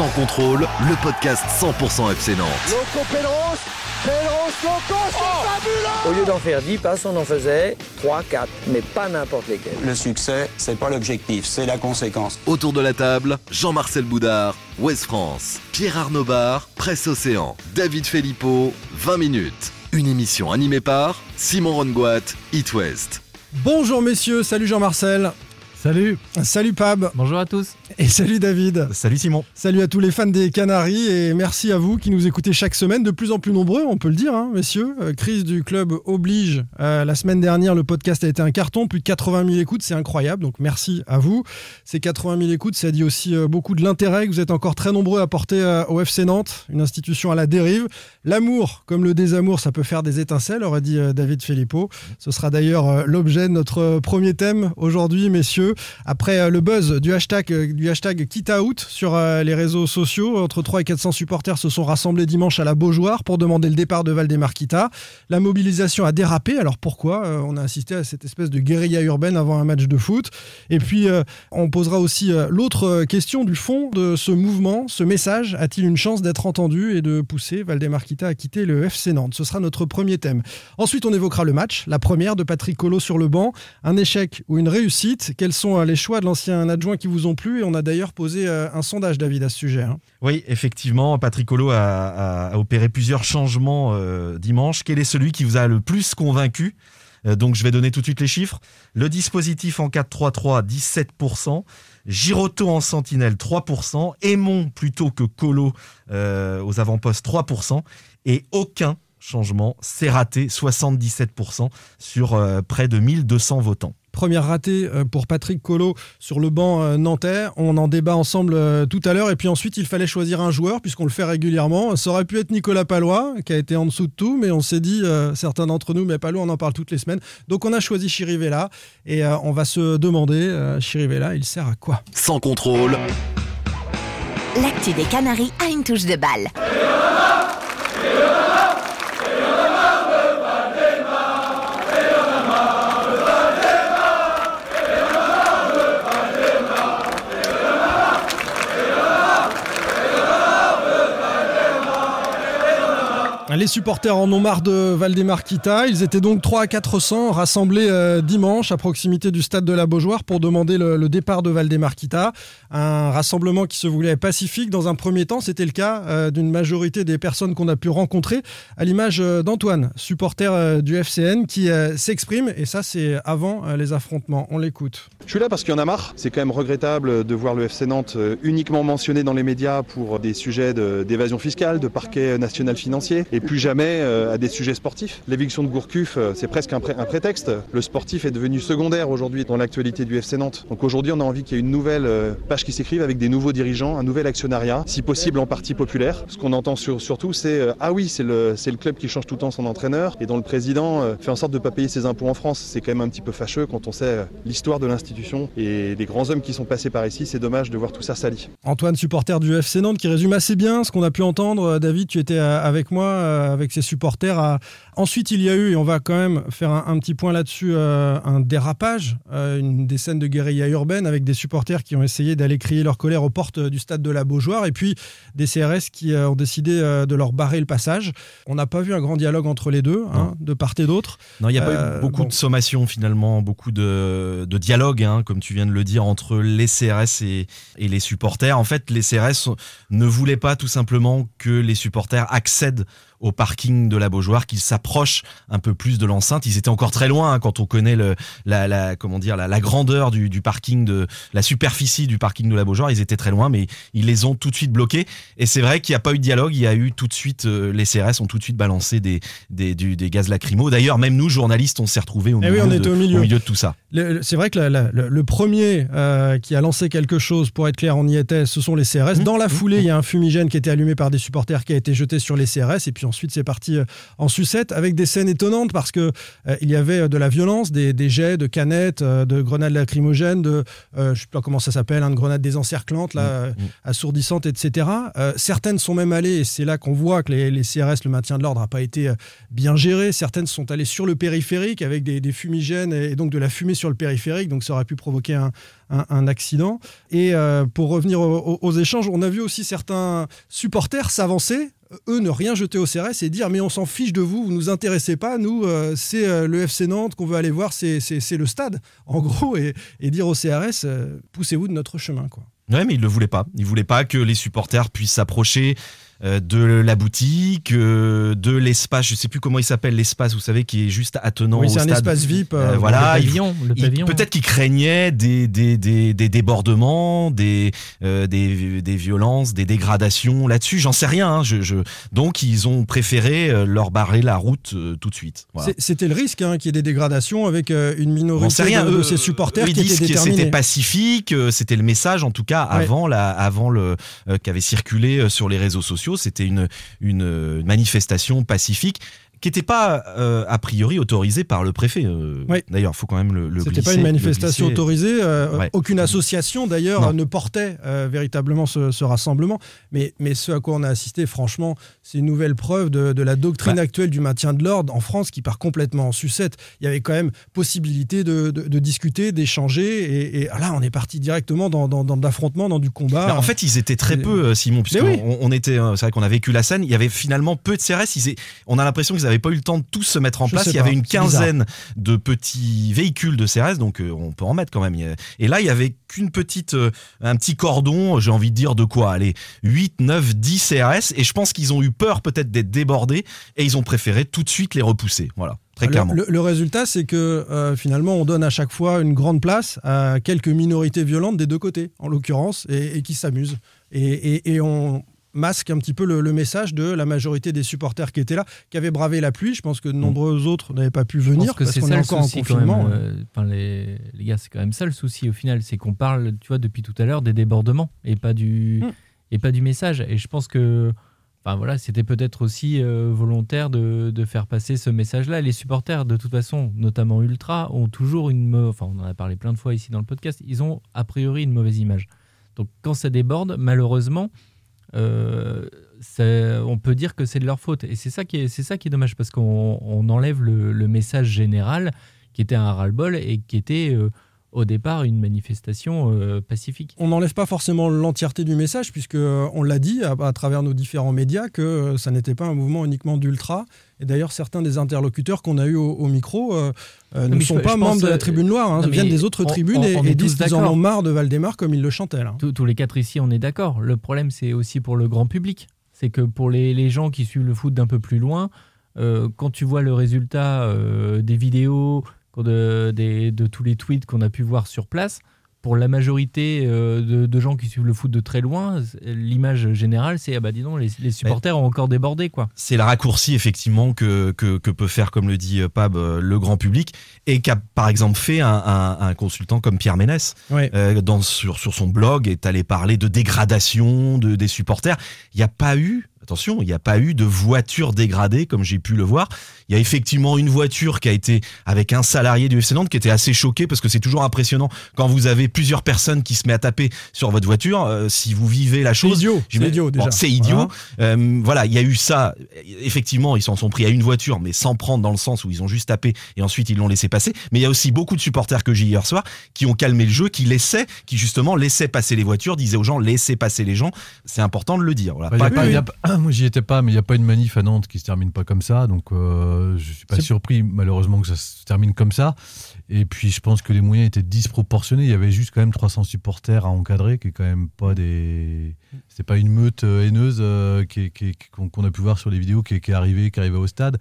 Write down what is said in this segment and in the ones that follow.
Sans contrôle, le podcast 100% FC Nantes. Loco Pedros, Pedros, Loco, c'est fabuleux Au lieu d'en faire 10 passes, on en faisait 3, 4, mais pas n'importe lesquels. Le succès, c'est pas l'objectif, c'est la conséquence. Autour de la table, Jean-Marcel Boudard, Ouest France, Pierre Arnaud Bar, Presse Océan, David Filippo, 20 minutes. Une émission animée par Simon Rongoat, It West. Bonjour messieurs, salut Jean-Marcel. Salut. Salut Pab. Bonjour à tous. Et salut David. Salut Simon. Salut à tous les fans des Canaries et merci à vous qui nous écoutez chaque semaine, de plus en plus nombreux, on peut le dire, hein, messieurs. Euh, crise du club oblige. Euh, la semaine dernière, le podcast a été un carton, plus de 80 000 écoutes, c'est incroyable, donc merci à vous. Ces 80 000 écoutes, ça dit aussi euh, beaucoup de l'intérêt que vous êtes encore très nombreux à porter euh, au FC Nantes, une institution à la dérive. L'amour, comme le désamour, ça peut faire des étincelles, aurait dit euh, David Filippo. Ce sera d'ailleurs euh, l'objet de notre premier thème aujourd'hui, messieurs. Après euh, le buzz du hashtag, euh, du hashtag KitOut sur euh, les réseaux sociaux, entre 3 et 400 supporters se sont rassemblés dimanche à la Beaujoire pour demander le départ de Valdemar Kita. La mobilisation a dérapé. Alors pourquoi On a assisté à cette espèce de guérilla urbaine avant un match de foot. Et puis, on posera aussi l'autre question du fond de ce mouvement. Ce message a-t-il une chance d'être entendu et de pousser Valdemar Kita à quitter le FC Nantes? Ce sera notre premier thème. Ensuite, on évoquera le match, la première de Patrick Colo sur le banc, un échec ou une réussite? Quels sont euh, les choix de l'ancien adjoint qui vous ont plu Et on a d'ailleurs posé euh, un sondage, David, à ce sujet. hein. Oui, effectivement, Patrick Colo a, opéré plusieurs changements euh, dimanche. Quel est celui qui vous a le plus convaincu? Donc, je vais donner tout de suite les chiffres. Le dispositif en 4-3-3, 17%. Giroto en sentinelle, 3%. Aimon plutôt que Colo aux avant-postes, 3%. Et aucun changement, c'est raté, 77% sur près de 1200 votants. Première ratée euh, pour Patrick Colo sur le banc euh, nantais. On en débat ensemble euh, tout à l'heure. Et puis ensuite, il fallait choisir un joueur, puisqu'on le fait régulièrement. Ça aurait pu être Nicolas Palois, qui a été en dessous de tout, mais on s'est dit, euh, certains d'entre nous, mais Palois, on en parle toutes les semaines. Donc on a choisi Chirivella. Et euh, on va se demander, euh, Chirivella, il sert à quoi? Sans contrôle, L'actu des Canaries a une touche de balle. Les supporters en ont marre de Valdemar Kita. Ils étaient donc 3 à 400 rassemblés euh, dimanche à proximité du stade de la Beaujoire pour demander le, départ de Valdemar Kita. Un rassemblement qui se voulait pacifique dans un premier temps. C'était le cas euh, d'une majorité des personnes qu'on a pu rencontrer, à l'image euh, d'Antoine, supporter du FCN, qui s'exprime. Et ça, c'est avant les affrontements. On l'écoute. Je suis là parce qu'il y en a marre. C'est quand même regrettable de voir le FC Nantes uniquement mentionné dans les médias pour des sujets d'évasion fiscale, de parquet national financier, plus jamais euh, à des sujets sportifs. L'éviction de Gourcuff, euh, c'est presque un, pré- un prétexte. Le sportif est devenu secondaire aujourd'hui dans l'actualité du FC Nantes. Donc aujourd'hui, on a envie qu'il y ait une nouvelle euh, page qui s'écrive avec des nouveaux dirigeants, un nouvel actionnariat, si possible en partie populaire. Ce qu'on entend sur- surtout, c'est ah oui, c'est le, club qui change tout le temps son entraîneur et dont le président fait en sorte de ne pas payer ses impôts en France. C'est quand même un petit peu fâcheux quand on sait l'histoire de l'institution et les grands hommes qui sont passés par ici. C'est dommage de voir tout ça sali. Antoine, supporter du FC Nantes, qui résume assez bien ce qu'on a pu entendre. David, tu étais avec moi, euh, avec ses supporters. à- Ensuite, il y a eu, et on va quand même faire un, un petit point là-dessus, euh, un dérapage, euh, une, des scènes de guérilla urbaine avec des supporters qui ont essayé d'aller crier leur colère aux portes du stade de la Beaujoire, et puis des CRS qui ont décidé de leur barrer le passage. On n'a pas vu un grand dialogue entre les deux, hein, de part et d'autre. Non, il n'y a pas eu beaucoup bon. de sommations finalement, beaucoup de, de dialogue, hein, comme tu viens de le dire, entre les CRS et, et les supporters. En fait, les CRS ne voulaient pas tout simplement que les supporters accèdent au parking de la Beaujoire, qu'ils s'approchent un peu plus de l'enceinte. Ils étaient encore très loin hein, quand on connaît le, la, la, comment dire, la, la grandeur du, du parking, de la superficie du parking de la Beaujoire. Ils étaient très loin, mais ils les ont tout de suite bloqués. Et c'est vrai qu'il n'y a pas eu de dialogue. Il y a eu tout de suite, euh, les CRS ont tout de suite balancé des, des, du- des gaz lacrymaux. D'ailleurs, même nous, journalistes, on s'est retrouvés au, Eh milieu de- au milieu. de tout ça. C'est vrai que la- la- le, le premier euh, qui a lancé quelque chose, pour être clair, on y était, ce sont les CRS. Dans la foulée, il y a un fumigène qui était allumé par des supporters qui a été jeté sur les CRS. Et puis ensuite c'est parti en sucette avec des scènes étonnantes parce que il y avait de la violence, des, jets de canettes, de grenades lacrymogènes, de je sais pas comment ça s'appelle, hein, de grenades désencerclantes, là, mm, mm. assourdissantes, etc. certaines sont même allées, et c'est là qu'on voit que les, CRS, le maintien de l'ordre, n'a pas été bien géré. Certaines sont allées sur le périphérique avec des, des fumigènes et donc de la fumée sur le périphérique, donc ça aurait pu provoquer un, un, accident. Et euh, pour revenir aux, échanges, on a vu aussi certains supporters s'avancer, eux ne rien jeter au CRS et dire mais on s'en fiche de vous, vous nous intéressez pas, nous euh, c'est euh, le FC Nantes qu'on veut aller voir, c'est le stade en gros, et, dire au CRS poussez-vous de notre chemin. quoi. Ouais, mais il ne le voulait pas. Il voulait pas que les supporters puissent s'approcher euh, de la boutique, euh, de l'espace, je sais plus comment il s'appelle l'espace, vous savez, qui est juste attenant oui, c'est un espace VIP. Euh, voilà, le pavillon. Peut-être qu'il craignait des, des, des, des débordements, des, des, des, violences, des dégradations là-dessus. J'en sais rien. Hein, je, je... Donc ils ont préféré leur barrer la route tout de suite. C'était le risque hein, qu'il y ait des dégradations avec une minorité rien. de, de, ses supporters qui étaient déterminés. C'était pacifique, c'était le message en tout cas avant la, avant le qu'avait circulé sur les réseaux sociaux c'était une, manifestation pacifique qui n'était pas euh, a priori autorisé par le préfet. Euh, d'ailleurs, il faut quand même le, le C'était pas une manifestation autorisée. Euh, aucune association d'ailleurs ne portait véritablement ce, rassemblement. Mais, mais ce à quoi on a assisté, franchement, c'est une nouvelle preuve de, la doctrine actuelle du maintien de l'ordre en France qui part complètement en sucette. Il y avait quand même possibilité de, discuter, d'échanger. Et, là, on est parti directement dans, dans, de l'affrontement, dans du combat. en fait, ils étaient très peu, Simon, puisqu'on on était. C'est vrai qu'on a vécu la scène. Il y avait finalement peu de CRS. Ils, on a l'impression qu'ils n'avait pas eu le temps de tous se mettre en place. Il y avait une quinzaine de petits véhicules de CRS, donc euh, on peut en mettre quand même. Et là, il y avait qu'une petite, euh, un petit cordon, j'ai envie de dire de quoi? Allez, 8, 9, 10 CRS. Et je pense qu'ils ont eu peur peut-être d'être débordés et ils ont préféré tout de suite les repousser. Voilà. Très clairement. Le, résultat, c'est que euh, finalement, on donne à chaque fois une grande place à quelques minorités violentes des deux côtés, en l'occurrence, et, qui s'amusent. Et, et, on, masque un petit peu le, message de la majorité des supporters qui étaient là, qui avaient bravé la pluie. Je pense que de mm. nombreux autres n'avaient pas pu venir parce qu'on est, encore en confinement. Euh, les, gars, c'est quand même ça le souci au final, c'est qu'on parle, tu vois, depuis tout à l'heure des débordements et pas du mm. et pas du message. Et je pense que Enfin voilà, c'était peut-être aussi euh, volontaire de, de, faire passer ce message-là. Les supporters, de toute façon, notamment Ultra, ont toujours une... Enfin, on en a parlé plein de fois ici dans le podcast, ils ont a priori une mauvaise image. Donc quand ça déborde, malheureusement, on peut dire que c'est de leur faute. Et c'est ça qui est, ça qui est dommage parce qu'on enlève le, message général qui était un ras-le-bol et qui était euh, au départ une manifestation euh, pacifique. On n'enlève pas forcément l'entièreté du message puisque on l'a dit à, travers nos différents médias que ça n'était pas un mouvement uniquement d'ultra et d'ailleurs, certains des interlocuteurs qu'on a eu au, micro euh, euh, ne sont pas membres de la Tribune Noire, hein, viennent des autres tribunes et, disent qu'ils en ont marre de Valdemar comme ils le chantaient. Tous, les quatre ici, on est d'accord. Le problème, c'est aussi pour le grand public. C'est que pour les, gens qui suivent le foot d'un peu plus loin, euh, quand tu vois le résultat des vidéos, de, de, tous les tweets qu'on a pu voir sur place, pour la majorité euh, de, gens qui suivent le foot de très loin, l'image générale, c'est ah bah dis donc, les, supporters ont encore débordé quoi. C'est le raccourci effectivement que, que, peut faire, comme le dit euh, Pab, euh, le grand public et qu'a par exemple fait un, consultant comme Pierre Ménès dans, sur, sur son blog est allé parler de dégradation de, des supporters. Il n'y a pas eu attention, il n'y a pas eu de voiture dégradée comme j'ai pu le voir. Il y a effectivement une voiture qui a été avec un salarié du FC Nantes qui était assez choqué parce que c'est toujours impressionnant quand vous avez plusieurs personnes qui se mettent à taper sur votre voiture. Euh, si vous vivez la chose, c'est idiot. déjà. c'est idiot. Euh, voilà, il y a eu ça. Effectivement, ils s'en sont pris à une voiture, mais sans prendre dans le sens où ils ont juste tapé et ensuite ils l'ont laissé passer. Mais il y a aussi beaucoup de supporters que j'ai hier soir qui ont calmé le jeu, qui laissaient, qui justement laissaient passer les voitures, disaient aux gens laissez passer les gens. C'est important de le dire. Voilà. Moi, j'y étais pas, mais il n'y a pas une manif à Nantes qui se termine pas comme ça. Donc, euh, je suis pas surpris, malheureusement, que ça se termine comme ça. Et puis, je pense que les moyens étaient disproportionnés. Il y avait juste quand même 300 supporters à encadrer, qui est quand même pas des. C'est pas une meute euh, haineuse euh, qu'on a pu voir sur les vidéos qui, est arrivée, qui arrivait au stade.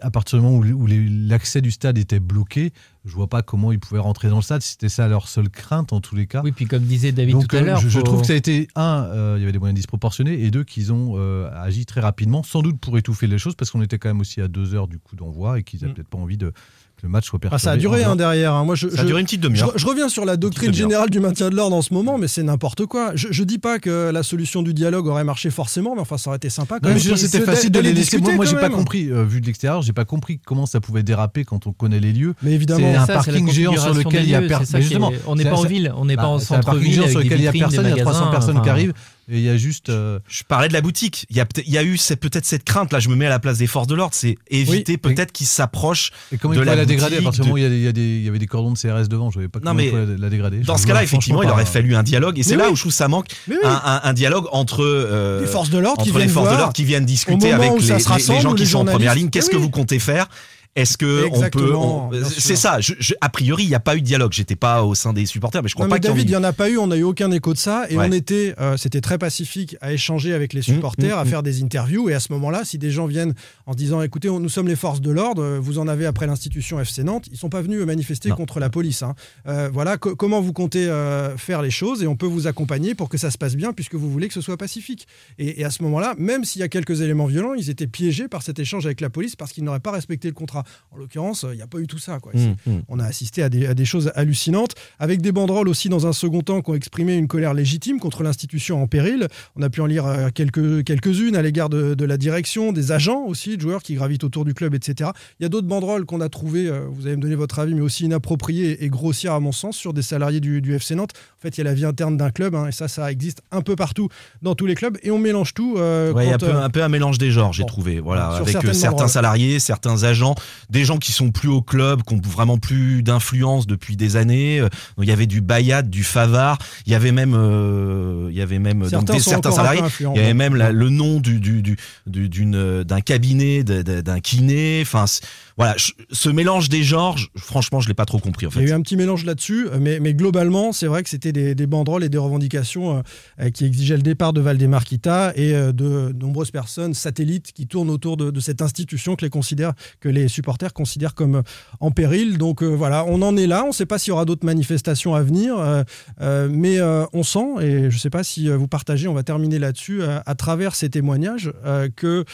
à partir du moment où, l'accès du stade était bloqué, je vois pas comment ils pouvaient rentrer dans le stade. C'était ça leur seule crainte en tous les cas. Oui, puis comme disait David tout à euh, l'heure, je, trouve que ça a été un, il y avait des moyens disproportionnés, et deux, qu'ils ont agi très rapidement, sans doute pour étouffer les choses, parce qu'on était quand même aussi à deux heures du coup d'envoi et qu'ils n'avaient mm. peut-être pas envie de le match soit perturbé. Ah, ça a duré hein, derrière. Hein. Moi, je, ça a duré une petite demi-heure. Je, reviens sur la doctrine générale du maintien de l'ordre en ce moment, mais c'est n'importe quoi. Je, je dis pas que la solution du dialogue aurait marché forcément, mais enfin, ça aurait été sympa. Quand non, même. c'était facile de les laisser. Moi, moi j'ai pas compris, euh, vu de l'extérieur, j'ai pas compris comment ça pouvait déraper quand on connaît les lieux. Mais évidemment, c'est un parking géant sur lequel il y a personne. On n'est pas en ville, on n'est pas en centre-ville. sur lequel il y a personne, il y a 300 personnes qui arrivent. Et il y a juste. Euh, je parlais de la boutique. Il y a, il y a eu peut-être cette crainte. Là, je me mets à la place des forces de l'ordre. C'est éviter peut-être qu'ils s'approchent et comment de il la, la dégrader? À partir du moment où il y, a il, y a des, il y, avait des cordons de CRS devant, je ne savais pas comment non, mais la dégrader. Dans ce cas-là, effectivement, il aurait fallu un dialogue. Et c'est là oui. où je trouve ça manque un, un, un, dialogue entre euh, les forces de l'ordre qui, qui, viennent discuter avec les, les, gens qui sont en première ligne. Qu'est-ce que vous comptez faire est-ce que on peut C'est ça. Je, je, a priori, il n'y a pas eu de dialogue. J'étais pas au sein des supporters, mais je crois non, pas mais David, il y en a pas eu. On n'a eu aucun écho de ça, et ouais. on était, euh, c'était très pacifique à échanger avec les supporters, mmh, mmh, à faire des interviews. Et à ce moment-là, si des gens viennent en disant, écoutez, on, nous sommes les forces de l'ordre, vous en avez après l'institution FC Nantes, ils sont pas venus manifester non. contre la police. Hein. Euh, voilà, co comment vous comptez euh, faire les choses, et on peut vous accompagner pour que ça se passe bien, puisque vous voulez que ce soit pacifique. Et, et à ce moment-là, même s'il y a quelques éléments violents, ils étaient piégés par cet échange avec la police parce qu'ils n'auraient pas respecté le contrat. En l'occurrence il n'y a pas eu tout ça. Quoi. Mmh, mmh. On a assisté à des, à des, choses hallucinantes, avec des banderoles aussi dans un second temps qui ont exprimé une colère légitime contre l'institution en péril. On a pu en lire quelques, quelques-unes à l'égard de, de, la direction, des agents aussi, de joueurs qui gravitent autour du club, etc. Il y a d'autres banderoles qu'on a trouvées, vous allez me donner votre avis, mais aussi inappropriées et grossières à mon sens, sur des salariés du, du FC Nantes. En fait, il y a la vie interne d'un club, hein, et ça, ça existe un peu partout dans tous les clubs, et on mélange tout. Euh, ouais, il y a un peu, un peu, un mélange des genres, j'ai bon, trouvé. Voilà, avec certains banderoles. salariés, certains agents, des gens qui sont plus au club, qui ont vraiment plus d'influence depuis des années. Il y avait du Bayat, du Favard. Il y avait même, euh, il y avait même certains, donc, des, certains salariés. Il y avait même la, le nom du, du, du, d'une, d'un cabinet, d'un kiné. Enfin, voilà, ce mélange des genres, franchement, je l'ai pas trop compris. En fait. Il y a eu un petit mélange là-dessus, mais, mais globalement, c'est vrai que c'était des, des, banderoles et des revendications euh, qui exigeaient le départ de Valdemarquita et euh, de nombreuses personnes satellites qui tournent autour de, de, cette institution que les considèrent, que les supporters considèrent comme en péril. Donc euh, voilà, on en est là. On ne sait pas s'il y aura d'autres manifestations à venir, mais on sent, et je ne sais pas si vous partagez, on va terminer là-dessus, à travers ces témoignages, que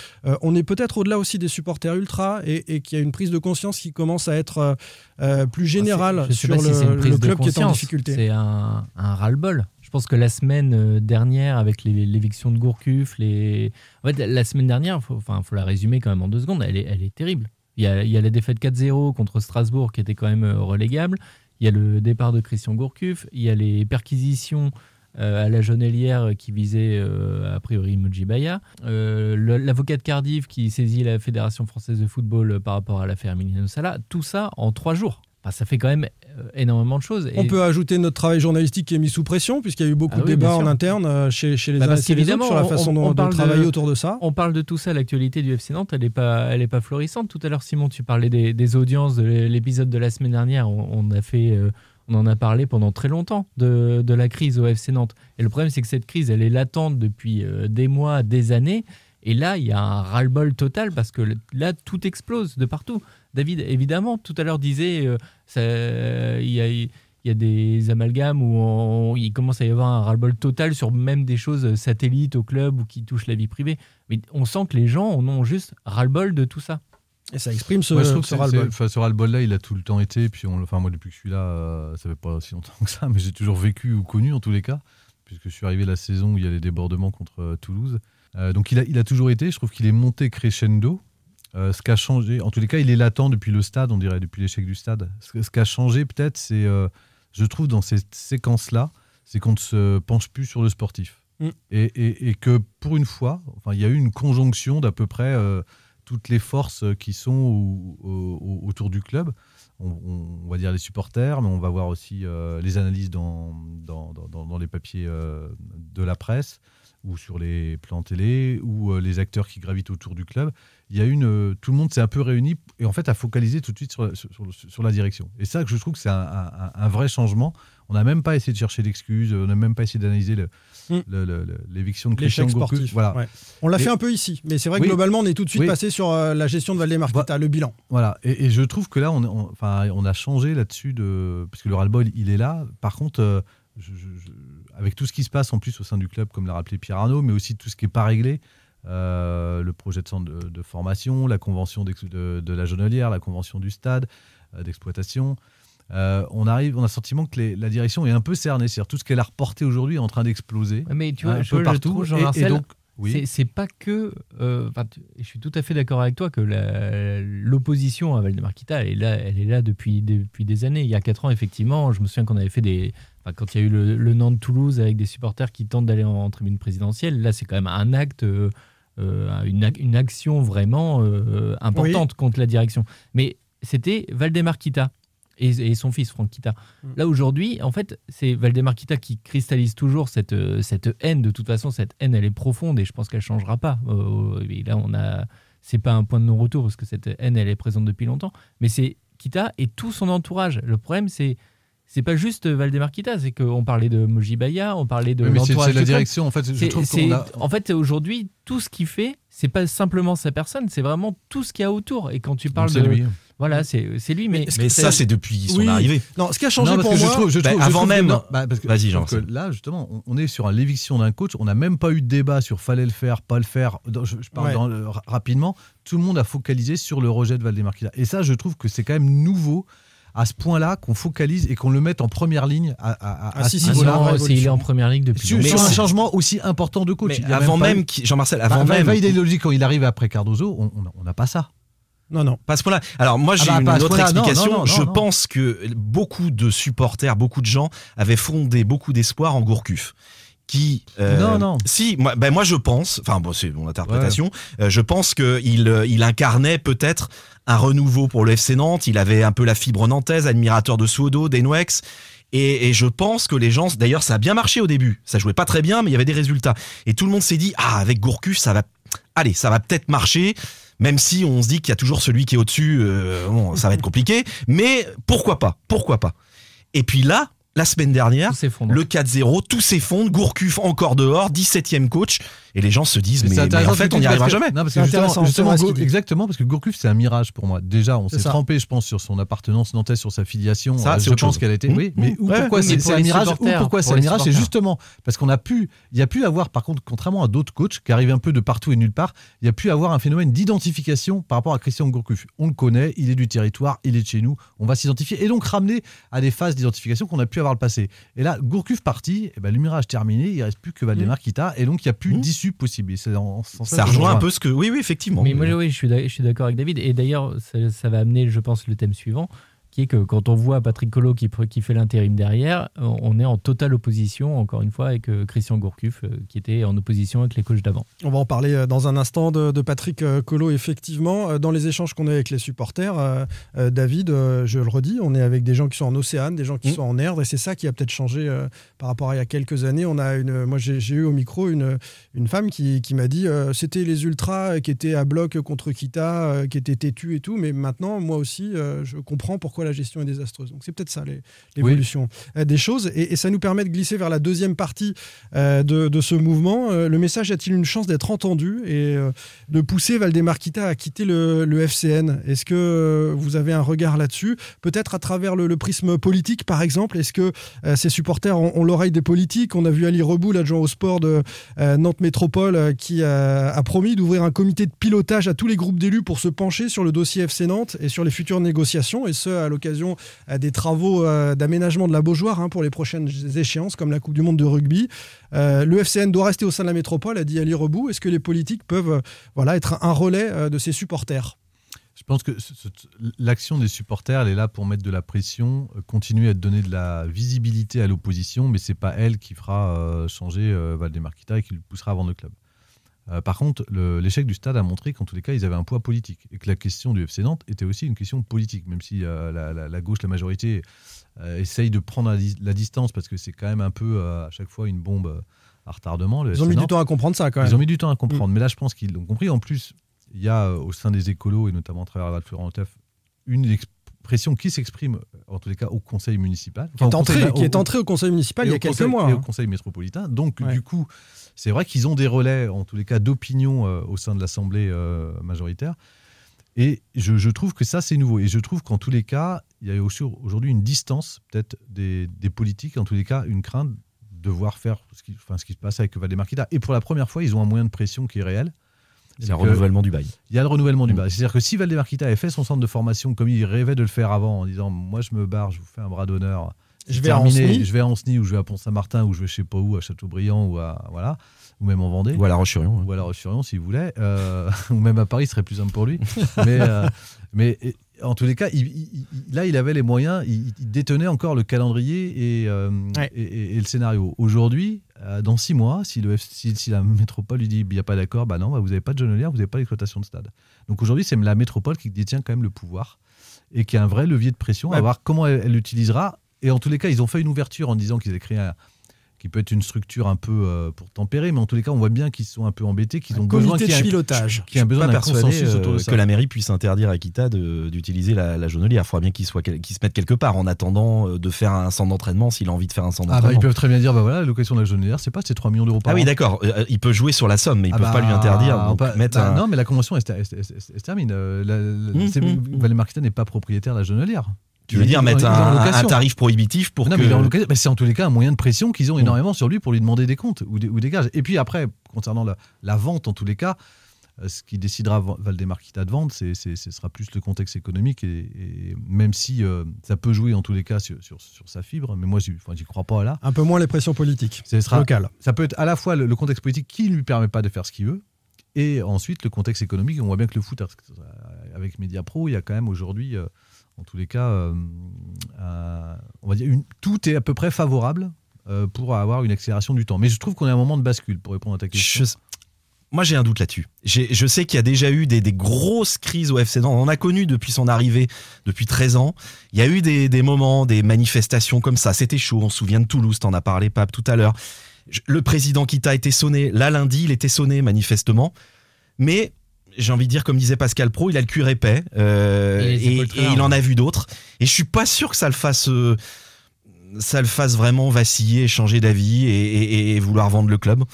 on est peut-être au-delà aussi des supporters ultra et, et qu'il y a une prise de conscience qui commence à être euh, plus générale sur le, si le, club qui est en difficulté. C'est un, un ras-le-bol. Je pense que la semaine dernière, avec l'éviction de Gourcuff, les... en fait, la semaine dernière, il faut, enfin, faut la résumer quand même en deux secondes, elle est, elle est terrible. Il y, a, la défaite 4-0 contre Strasbourg qui était quand même relégable. Il y a le départ de Christian Gourcuff. Il y a les perquisitions euh, à la Jonelière qui visait euh, a priori Mojibaya, euh, l'avocat de Cardiff qui saisit la Fédération française de football par rapport à l'affaire Emiliano Sala, tout ça en trois jours. Enfin, ça fait quand même énormément de choses. On peut ajouter notre travail journalistique qui est mis sous pression, puisqu'il y a eu beaucoup ah oui, de débats en interne chez, chez les bah uns et les autres sur la façon on, on dont, de travailler de, autour de ça. On parle de tout ça, l'actualité du FC Nantes, elle n'est pas, elle est pas florissante. Tout à l'heure, Simon, tu parlais des, des audiences de l'épisode de la semaine dernière. On, on a fait. Euh, on en a parlé pendant très longtemps de, de, la crise au FC Nantes. Et le problème, c'est que cette crise, elle est latente depuis euh, des mois, des années. Et là, il y a un ras-le-bol total parce que là, tout explose de partout. David, évidemment, tout à l'heure disait, euh, ça, il, y a, il y a des amalgames où on, il commence à y avoir un ras-le-bol total sur même des choses satellites au club ou qui touchent la vie privée. Mais on sent que les gens en ont juste ras-le-bol de tout ça. Et ça exprime ce, ouais, je trouve ce ras-le-bol. Ce ras-le-bol-là, il a tout le temps été. Puis on, enfin, moi, depuis que je suis là, euh, ça fait pas si longtemps que ça, mais j'ai toujours vécu ou connu en tous les cas, puisque je suis arrivé la saison où il y a les débordements contre euh, Toulouse. Euh, donc il a, il a toujours été. Je trouve qu'il est monté crescendo. Euh, ce qui a changé, en tous les cas, il est latent depuis le stade, on dirait, depuis l'échec du stade. Ce, ce qui a changé, peut-être, c'est, euh, je trouve, dans ces séquences-là, c'est qu'on ne se penche plus sur le sportif. Mm. Et, et, et, que pour une fois, enfin, il y a eu une conjonction d'à peu près toutes les forces qui sont au, au, autour du club. On, on, va dire les supporters, mais on va voir aussi euh, les analyses dans, dans, dans, dans les papiers euh, de la presse ou sur les plans télé ou euh, les acteurs qui gravitent autour du club. Il y a une, tout le monde s'est un peu réuni et en fait a focalisé tout de suite sur, sur, sur la direction. Et ça, que je trouve que c'est un, un, un, vrai changement. On n'a même pas essayé de chercher d'excuses, on n'a même pas essayé d'analyser le, l'éviction de Christian sportif. Voilà. Ouais. On l'a fait un peu ici, mais c'est vrai que oui, globalement, on est tout de suite oui. passé sur euh, la gestion de Valdemar voilà. le bilan. Voilà, et, et, je trouve que là, on, on, enfin, on a changé là-dessus, de... parce que le ras-le-bol, il est là. Par contre, euh, je, je, avec tout ce qui se passe en plus au sein du club, comme l'a rappelé Pierre Arnaud, mais aussi tout ce qui n'est pas réglé, le projet de centre de, formation, la convention de, de, la Jonelière, la convention du stade d'exploitation. on arrive, on a le sentiment que la direction est un peu cernée, c'est-à-dire tout ce qu'elle a reporté aujourd'hui est en train d'exploser. Mais tu vois, un peu partout. et, donc, oui. C'est pas que. Euh, je suis tout à fait d'accord avec toi que l'opposition à Valdemar Kita, elle est là, elle est là depuis, depuis des années. Il y a 4 ans, effectivement, je me souviens qu'on avait fait des. Quand il y a eu le, le Nantes-Toulouse avec des supporters qui tentent d'aller en, tribune présidentielle, là, c'est quand même un acte. Euh, euh, une, une, action vraiment importante contre la direction. Mais c'était Valdemar Kita et, son fils Franck Kita. Mm. Là aujourd'hui, en fait, c'est Valdemar Kita qui cristallise toujours cette, euh, cette haine. De toute façon, cette haine, elle est profonde et je pense qu'elle changera pas. Euh, là, on a, c'est pas un point de non-retour parce que cette haine, elle est présente depuis longtemps. Mais c'est Kita et tout son entourage. Le problème, c'est c'est pas juste Valdemar Kita, c'est qu'on parlait de Mojibaya, on parlait de oui, C'est la direction, en fait. Je trouve a... En fait, aujourd'hui, tout ce qu'il fait, c'est pas simplement sa personne, c'est vraiment tout ce qu'il y a autour. Et quand tu parles de. Lui. Voilà, c'est lui. Mais, mais ça, c'est depuis son arrivée. Non, ce qui a changé pour moi, je trouve, avant même. Bah, Vas-y, Jean. Là, justement, on est sur l'éviction d'un coach. On n'a même pas eu de débat sur fallait le faire, pas le faire. Je, parle rapidement. Tout le monde a focalisé sur le rejet de Valdemar Et ça, je trouve que c'est quand même nouveau à ce point-là qu'on focalise et qu'on le mette en première ligne à, à, ah, si, si, il est en première ligne depuis sur, sur un changement aussi important de coach. avant même, Jean-Marcel, avant bah, même, idéologique quand il arrive après Cardozo, on n'a pas ça. Non, non. Pas à ce point-là. Alors, moi, ah j'ai bah, une autre explication. je pense que beaucoup de supporters, beaucoup de gens avaient fondé beaucoup d'espoir en Gourcuff qui euh, non non. si moi ben moi je pense enfin bon c'est mon interprétation euh, je pense que il euh, il incarnait peut-être un renouveau pour le FC Nantes. Il avait un peu la fibre nantaise admirateur de Suodo d'Enwex et, et, je pense que les gens d'ailleurs ça a bien marché au début. Ça jouait pas très bien mais il y avait des résultats. Et tout le monde s'est dit ah avec Gourcuff ça va allez ça va peut-être marcher même si on se dit qu'il y a toujours celui qui est au-dessus, euh, bon, ça va être compliqué, mais pourquoi pas, pourquoi pas? Et puis là, la semaine dernière, le 4-0, tout s'effondre, Gourcuff encore dehors, 17e coach, et les gens se disent, mais, en fait, on n'y arrivera jamais. Non, parce que justement, exactement, parce que Gourcuff, c'est un mirage pour moi. Déjà, on s'est trempé, je pense, sur son appartenance nantaise, sur sa filiation. Ça, je pense qu'elle a été. Oui, mais pourquoi c'est un mirage Ou pourquoi c'est un mirage C'est justement parce qu'on a pu, il y a pu avoir, par contre, contrairement à d'autres coachs qui arrivent un peu de partout et nulle part, il y a pu avoir un phénomène d'identification par rapport à Christian Gourcuff. On le connaît, il est du territoire, il est de chez nous, on va s'identifier et donc ramener à des phases d'identification qu'on a pu avoir le passé. Et là, Gourcuff parti, et ben, le mirage terminé, il reste plus que Valdemar Kita, et donc il n'y a plus mmh. d'issue possible. ça, rejoint un peu ce que. Oui, oui, effectivement. Mais moi, oui, je suis d'accord avec David. Et d'ailleurs, ça, va amener, je pense, le thème suivant qui est que quand on voit Patrick Collot qui, qui fait l'intérim derrière, on est en totale opposition, encore une fois, avec euh, Christian Gourcuff, euh, qui était en opposition avec les coachs d'avant. On va en parler euh, dans un instant de, Patrick Collot, effectivement. Dans les échanges qu'on a avec les supporters, David, je le redis, on est avec des gens qui sont en Océane, des gens qui mmh. sont en Erdre, et c'est ça qui a peut-être changé par rapport à il y a quelques années. On a une, moi, j'ai eu au micro une, une femme qui, qui m'a dit c'était les ultras qui étaient à bloc contre Kita, qui étaient têtus et tout, mais maintenant, moi aussi, je comprends pourquoi la gestion est désastreuse. Donc c'est peut-être ça l'évolution euh, des choses. Et, ça nous permet de glisser vers la deuxième partie euh, de, ce mouvement. Euh, le message a-t-il une chance d'être entendu et de pousser Valdemar Kita à quitter le, FCN Est-ce que vous avez un regard là-dessus? Peut-être à travers le, prisme politique, par exemple. Est-ce que ces supporters ont, l'oreille des politiques? On a vu Ali Reboul, l'adjoint au sport de Nantes Métropole, qui a promis d'ouvrir un comité de pilotage à tous les groupes d'élus pour se pencher sur le dossier FC Nantes et sur les futures négociations, et ce, à l'occasion euh, des travaux euh, d'aménagement de la Beaujoire hein, pour les prochaines échéances, comme la Coupe du Monde de rugby. Euh, le FCN doit rester au sein de la métropole, a dit Ali Rebou. Est-ce que les politiques peuvent voilà, être un relais de ses supporters? Je pense que l'action des supporters, elle est là pour mettre de la pression, continuer à donner de la visibilité à l'opposition, mais c'est pas elle qui fera changer Valdemar Kita et qui le poussera vendre le club. Euh, par contre, l'échec du stade a montré qu'en tous les cas, ils avaient un poids politique et que la question du FC Nantes était aussi une question politique, même si euh, la, gauche, la majorité, euh, essaye de prendre la, distance parce que c'est quand même un peu à chaque fois une bombe à retardement. ils ont mis du temps à comprendre ça quand même. Ils ont mis du temps à comprendre, mais là, je pense qu'ils l'ont compris. En plus, il y a au sein des écolos et notamment à travers Val Florent une expression qui s'exprime, en tous les cas, au conseil municipal. Qui, est, entrée, qui est entrée au conseil municipal il y a quelques mois. Et au hein. conseil métropolitain. Donc, du coup, c'est vrai qu'ils ont des relais, en tous les cas, d'opinion euh, au sein de l'Assemblée euh, majoritaire. Et je, trouve que ça, c'est nouveau. Et je trouve qu'en tous les cas, il y a aussi aujourd'hui une distance, peut-être, des, politiques, en tous les cas, une crainte de voir faire ce qui, enfin, ce qui se passe avec Valdemar. Et pour la première fois, ils ont un moyen de pression qui est réel. C'est le renouvellement du bail. Il y a le renouvellement du bail. C'est-à-dire que si Valdemarquita avait fait son centre de formation comme il rêvait de le faire avant, en disant Moi, je me barre, je vous fais un bras d'honneur. Je vais, à Anceny. je vais à Anceny ou je vais à Pont-Saint-Martin ou je vais je sais pas où, à Châteaubriand ou à. Voilà ou même en Vendée. Ou à La Roche-sur-Yon. Ou à La Roche-sur-Yon, s'il voulait. Euh, ou même à Paris, ce serait plus simple pour lui. mais, euh, mais en tous les cas, là, il avait les moyens, il, détenait encore le calendrier et, euh, et, le scénario. Aujourd'hui, dans six mois, si, le, si, la métropole lui dit il n'y a pas d'accord, bah non, bah vous n'avez pas de Genelière, vous n'avez pas d'exploitation de stade. Donc aujourd'hui, c'est la métropole qui détient quand même le pouvoir et qui a un vrai levier de pression à voir comment elle l'utilisera. Et en tous les cas, ils ont fait une ouverture en disant qu'ils avaient créé un, qui peut être une structure un peu euh, pour tempérer, mais en tous les cas, on voit bien qu'ils sont un peu embêtés, qu'ils ont besoin de pilotage, qui a besoin d'un consensus autour de euh, ça. que la mairie puisse interdire à Kita d'utiliser la, la jaunelière. Il faudra bien qu'ils se mettent quelque part en attendant euh, de faire un centre d'entraînement s'il a envie de faire un centre d'entraînement. Ah bah, ils peuvent très bien dire bah voilà, la location de la jaunelière, c'est pas c'est 3 millions d'euros par an. Ah oui, d'accord. il peut jouer sur la somme, mais ils ne ah peuvent pas lui bah, interdire. mettre bah, Non, mais la convention, elle, se termine. La, mmh, n'est pas propriétaire de la jaunelière. Tu veux dire mettre un, tarif prohibitif pour non, que... mais c'est en tous les cas un moyen de pression qu'ils ont énormément sur lui pour lui demander des comptes ou des, ou des gages. Et puis après, concernant la, vente, en tous les cas, euh, ce qui décidera Valdemarquita de vente, ce sera plus le contexte économique. Et, même si euh, ça peut jouer en tous les cas sur, sur, sa fibre, mais moi, j'y crois pas là. Un peu moins les pressions politiques sera, locales. Ça peut être à la fois le, le contexte politique qui ne lui permet pas de faire ce qu'il veut, et ensuite le contexte économique. On voit bien que le foot, avec Mediapro, il y a quand même aujourd'hui... Euh, en tous les cas, euh, on va dire tout est à peu près favorable euh, pour avoir une accélération du temps. Mais je trouve qu'on est à un moment de bascule pour répondre à ta question. moi, j'ai un doute là-dessus. Je sais qu'il y a déjà eu des, grosses crises au FC. On en a connu depuis son arrivée, depuis 13 ans. Il y a eu des, moments, des manifestations comme ça. C'était chaud. On se souvient de Toulouse, t'en as parlé, Pape, tout à l'heure. Le président Kita été sonné. Là, lundi, il était sonné, manifestement. Mais j'ai envie de dire, comme disait Pascal Pro, il a le cuir épais euh, et, il en a vu d'autres. Et je suis pas sûr que ça le fasse, euh, ça le fasse vraiment vaciller, changer d'avis et, vouloir vendre le club.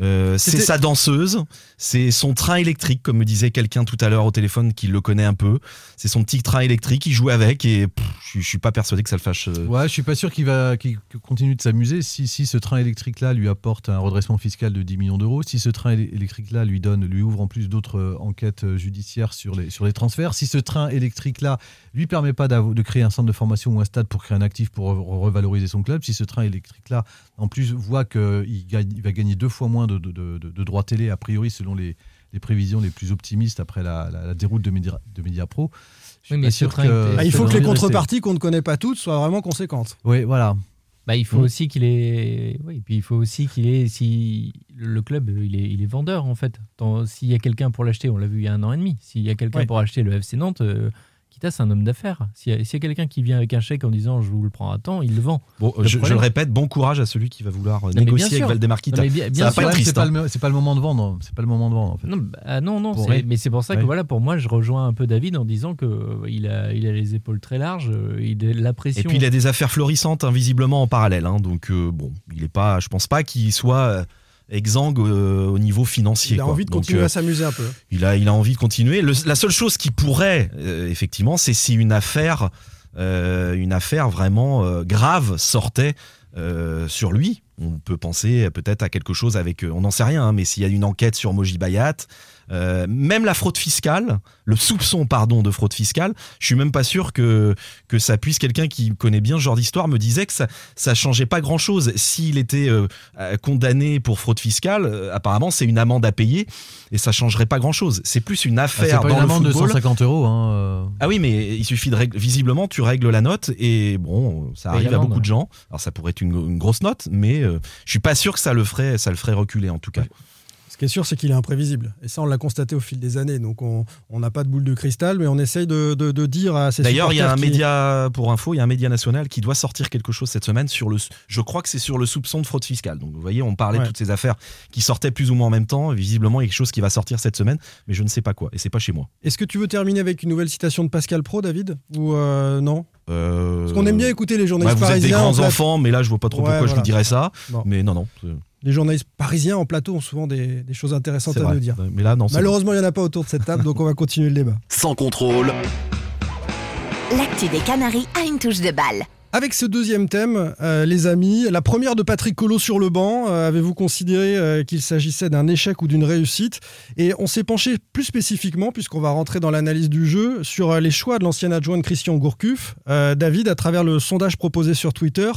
Euh, c'est sa danseuse, c'est son train électrique, comme me disait quelqu'un tout à l'heure au téléphone qui le connaît un peu. C'est son petit train électrique, il joue avec et je, suis pas persuadé que ça le fâche. Euh. Ouais, je suis pas sûr qu'il va qu'il continue de s'amuser. Si, si ce train électrique-là lui apporte un redressement fiscal de 10 millions d'euros, si ce train électrique-là lui donne, lui ouvre en plus d'autres euh, enquêtes judiciaires sur les, sur les transferts, si ce train électrique-là lui permet pas de créer un centre de formation ou un stade pour créer un actif pour revaloriser son club, si ce train électrique-là en plus voit qu'il il va gagner deux fois moins de, de, droits télé, a priori, selon les, prévisions les plus optimistes après la, déroute de, Media, de Mediapro. mais sûr que, ah, il faut que les contreparties qu'on ne connaît pas toutes soient vraiment conséquentes. Oui, voilà. Bah, il faut mm. aussi qu'il ait, oui, puis il faut aussi qu'il ait, si le club, il est, il est vendeur en fait. S'il y a quelqu'un pour l'acheter, on l'a vu il y a un an et demi. S'il y a quelqu'un pour acheter le FC Nantes, euh, c'est un homme d'affaires. S'il y a, quelqu'un qui vient avec un chèque en disant je vous le prends à temps, il le vend. Bon, je, le répète, bon courage à celui qui va vouloir négocier avec Valdemar Kita. ça pas C'est pas, hein. pas, le moment de vendre. C'est pas le moment de vendre. En fait. Non, bah, non, non mais c'est pour ça que voilà, pour moi, je rejoins un peu David en disant que euh, il a, il a les épaules très larges, euh, il a la pression. Et puis il a des affaires florissantes invisiblement en parallèle. Hein, donc euh, bon, il est pas, je pense pas qu'il soit exsangue euh, au niveau financier. Il a envie de continuer à euh, s'amuser un peu. Il a, il a envie de continuer. la seule chose qui pourrait, euh, effectivement, c'est si une affaire, une affaire vraiment grave sortait sur lui. On peut penser peut-être à quelque chose avec, on n'en sait rien, hein, mais s'il y a une enquête sur Moji Bayat, euh, même la fraude fiscale, le soupçon pardon de fraude fiscale, je suis même pas sûr que que ça puisse quelqu'un qui connaît bien ce genre d'histoire me disait que ça ça changeait pas grand chose s'il était euh, euh, condamné pour fraude fiscale. apparemment, c'est une amende à payer et ça changerait pas grand chose. C'est plus une ah, affaire pas dans une amende de 150 euros. Hein, ah oui, mais il suffit de régler, visiblement tu règles la note et bon, ça arrive à beaucoup de gens. Alors ça pourrait être une, grosse note, mais je suis pas sûr que ça le ferait ça le ferait reculer en tout cas. Ce qui est sûr, c'est qu'il est imprévisible. Et ça, on l'a constaté au fil des années. Donc, on n'a pas de boule de cristal, mais on essaye de, dire à ces D'ailleurs, il y a un média, pour info, il y a un média national qui doit sortir quelque chose cette semaine sur le. Je crois que c'est sur le soupçon de fraude fiscale. Donc, vous voyez, on parlait de toutes ces affaires qui sortaient plus ou moins en même temps. Visiblement, il y a quelque chose qui va sortir cette semaine, mais je ne sais pas quoi. Et c'est pas chez moi. Est-ce que tu veux terminer avec une nouvelle citation de Pascal Pro, David? Ou euh, non? Euh... Parce qu'on aime bien écouter les journalistes vous parisiens. Êtes des grands enfants, mais là, je vois pas trop pourquoi je vous dirais ça. Mais non, non les journalistes parisiens en plateau ont souvent des, choses intéressantes à nous dire. Mais là, non, Malheureusement, il n'y en a pas autour de cette table, donc on va continuer le débat. Sans contrôle. L'actu des Canaries a une touche de balle. Avec ce deuxième thème, euh, les amis, la première de Patrick Collot sur le banc, euh, avez-vous considéré euh, qu'il s'agissait d'un échec ou d'une réussite? Et on s'est penché plus spécifiquement, puisqu'on va rentrer dans l'analyse du jeu, sur les choix de l'ancien adjoint de Christian Gourcuff. David, à travers le sondage proposé sur Twitter,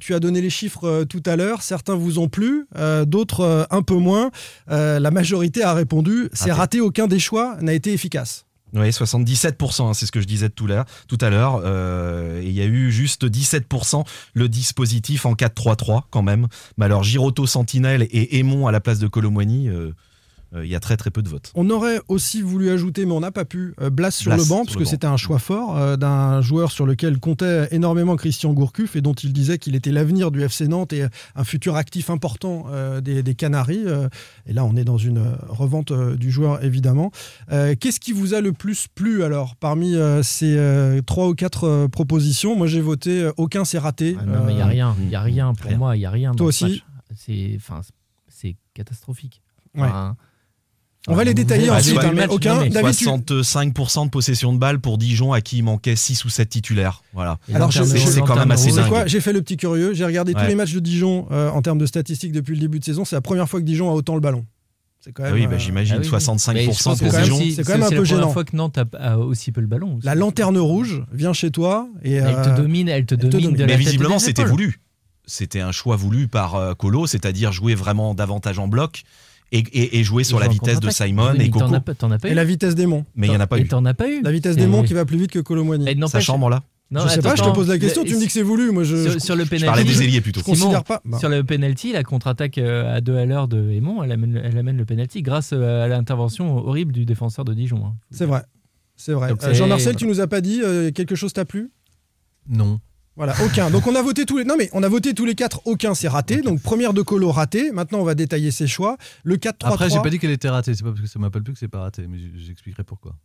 tu as donné les chiffres tout à l'heure. Certains vous ont plu, d'autres un peu moins. la majorité a répondu c'est raté, aucun des choix n'a été efficace. Oui, 77%, hein, c'est ce que je disais tout à l'heure. Euh, il y a eu juste 17% le dispositif en 4-3-3 quand même. Mais alors Giroto, Sentinelle et Aimon à la place de Colomboigny, euh, il y a très très peu de votes. On aurait aussi voulu ajouter, mais on n'a pas pu, euh, Blas sur le banc, parce que c'était un choix fort euh, d'un joueur sur lequel comptait énormément Christian Gourcuff et dont il disait qu'il était l'avenir du FC Nantes et un futur actif important des, des, Canaries. et là, on est dans une revente du joueur, évidemment. Qu'est-ce qui vous a le plus plu alors parmi ces trois ou quatre propositions? Moi, j'ai voté aucun, c'est raté. Ah non, mais il n'y a rien, il y a rien pour moi, il y a rien. Toi aussi C'est catastrophique. On va les détailler ensuite. Hein, aucun. 65% de possession de balles pour Dijon à qui il manquait 6 ou 7 titulaires. Voilà. Alors c'est quand même assez dingue. J'ai fait le petit curieux. J'ai regardé tous les matchs de Dijon euh, en termes de statistiques depuis le début de saison. C'est la première fois que Dijon a autant le ballon. C'est quand même, oui, bah, euh, j'imagine 65% ah pour Dijon. C'est quand même un peu gênant. C'est la première fois que Nantes a, aussi peu le ballon. La lanterne rouge vient chez toi et elle te euh, domine, elle te domine. Mais visiblement, c'était voulu. C'était un choix voulu par Colo, c'est-à-dire jouer vraiment davantage en bloc et, jouer sur la vitesse de Simon et Coco. et la vitesse des monts. Mais il n'y en a pas eu. T'en as pas eu. La vitesse des monts qui va plus vite que Colomboigny. Sa chambre là non, je sais pas, je te pose la question, tu me dis que c'est voulu. Moi, je, sur, le penalty, parlais des ailiers plutôt. considère pas. Sur le penalty, la contre-attaque euh, à deux à l'heure de Aymon, elle amène, elle amène le penalty grâce euh, à l'intervention horrible du défenseur de Dijon. Hein. C'est vrai. C'est vrai. Euh, Jean-Marcel, tu nous as pas dit quelque chose t'a plu? Non. Voilà, aucun. Donc on a voté tous les. Non mais on a voté tous les quatre. Aucun, c'est raté. Donc première de Colo raté. Maintenant on va détailler ses choix. Le 4-3-3. Après j'ai pas dit qu'elle était ratée. C'est pas parce que ça m'appelle plus que c'est pas raté. Mais j'expliquerai pourquoi.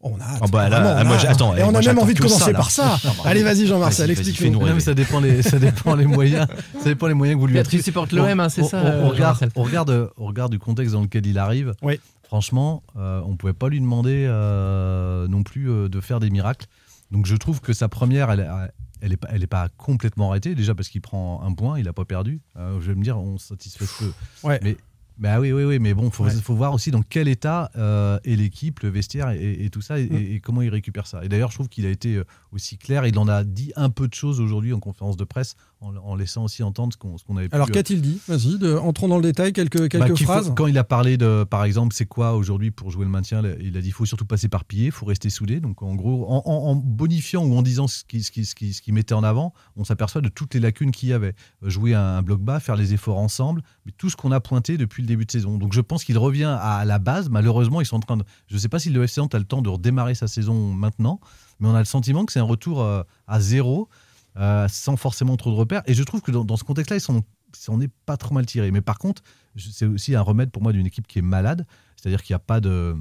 On a. Oh bah là, moi, attends, et on a même envie de commencer par ça. Allez, vas-y, Jean-Marcel, explique-nous. ça dépend les, ça dépend les moyens. Ça dépend les moyens que vous lui Tu supportes l'OM, hein, c'est ça. On, regarde, on regarde, on regarde du contexte dans lequel il arrive. Oui. Franchement, euh, on pouvait pas lui demander euh, non plus euh, de faire des miracles. Donc je trouve que sa première, elle, elle n'est pas, elle est pas complètement arrêtée, déjà parce qu'il prend un point, il n'a pas perdu. Euh, je vais me dire, on satisfait peu. Ouais. Mais bah oui, oui, oui, mais bon, il faut, voir aussi dans quel état euh, est l'équipe, le vestiaire et, tout ça, mm. et, comment il récupère ça. Et d'ailleurs, je trouve qu'il a été euh, aussi clair, il en a dit un peu de choses aujourd'hui en conférence de presse, en, laissant aussi entendre ce qu'on avait pu... Alors qu'a-t-il dit Vas-y, entrons dans le détail, quelques, quelques bah, phrases. quand il a parlé de, par exemple, c'est quoi aujourd'hui pour jouer le maintien, il a dit il faut surtout pas s'éparpiller, il faut rester soudé. Donc en gros, en, bonifiant ou en disant ce qu'il ce qui, ce qui, ce qui mettait en avant, on s'aperçoit de toutes les lacunes qu'il y avait. Jouer un, un bloc bas, faire les efforts ensemble, mais tout ce qu'on a pointé depuis le début de saison. Donc je pense qu'il revient à la base. Malheureusement, ils sont en train de. Je ne sais pas si le FC Nantes a le temps de redémarrer sa saison maintenant, mais on a le sentiment que c'est un retour euh, à zéro, euh, sans forcément trop de repères. Et je trouve que dans, ce contexte-là, ils sont on n'est pas trop mal tiré. Mais par contre, c'est aussi un remède pour moi d'une équipe qui est malade. C'est-à-dire qu'il n'y a pas de.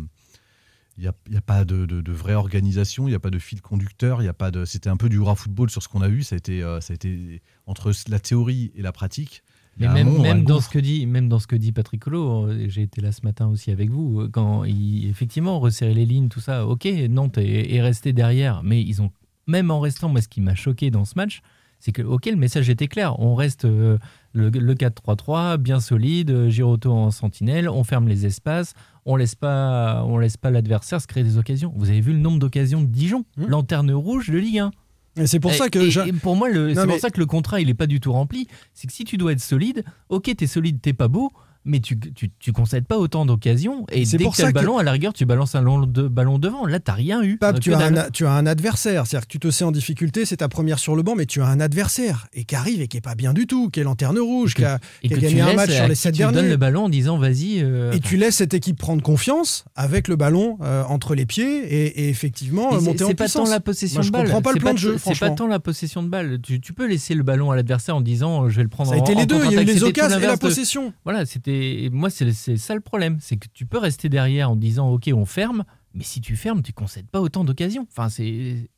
Il n'y a, a, pas de, de, vraie organisation, il n'y a pas de fil conducteur, il y a pas de. C'était un peu du rat football sur ce qu'on a vu. Ça a été, euh, ça a été entre la théorie et la pratique. Mais même, même dans ce que dit, même dans ce que dit Patrick Collot, euh, j'ai été là ce matin aussi avec vous, quand il effectivement resserrer les lignes, tout ça, ok, Nantes est, est resté derrière, mais ils ont, même en restant, moi ce qui m'a choqué dans ce match, c'est que, ok, le message était clair, on reste euh, le, 4-3-3, bien solide, Giroto en sentinelle, on ferme les espaces, on laisse pas, on laisse pas l'adversaire se créer des occasions. Vous avez vu le nombre d'occasions de Dijon, mmh. lanterne rouge de Ligue 1. Et c'est pour ça que. pour moi, c'est pour ça que le contrat, il est pas du tout rempli. C'est que si tu dois être solide, ok, t'es solide, t'es pas beau, mais tu, tu, tu concèdes pas autant d'occasions. Et dès que tu as le ballon, à la rigueur, tu balances un long de ballon devant. Là, tu rien eu. Pape, tu as, un, tu as, un, adversaire. C'est-à-dire que tu te sais en difficulté, c'est ta première sur le banc, mais tu as un adversaire et qui arrive et qui est pas bien du tout, qui est lanterne rouge, qui a, gagné un match sur les sept derniers. Tu donnes le ballon en disant vas-y. Euh, et tu laisses cette équipe prendre confiance avec le ballon euh, entre les pieds et, effectivement monter en puissance. C'est pas tant la possession de balle. Je comprends pas le plan de jeu. C'est pas tant la possession de balle. Tu, peux laisser le ballon à l'adversaire en disant je vais le prendre. Ça a été les deux. Il y a eu les occasions et la possession. Voilà, c'était moi c'est c'est ça le problème, c'est que tu peux rester derrière en disant ok on ferme, mais si tu fermes, tu concèdes pas autant d'occasions. Enfin c'est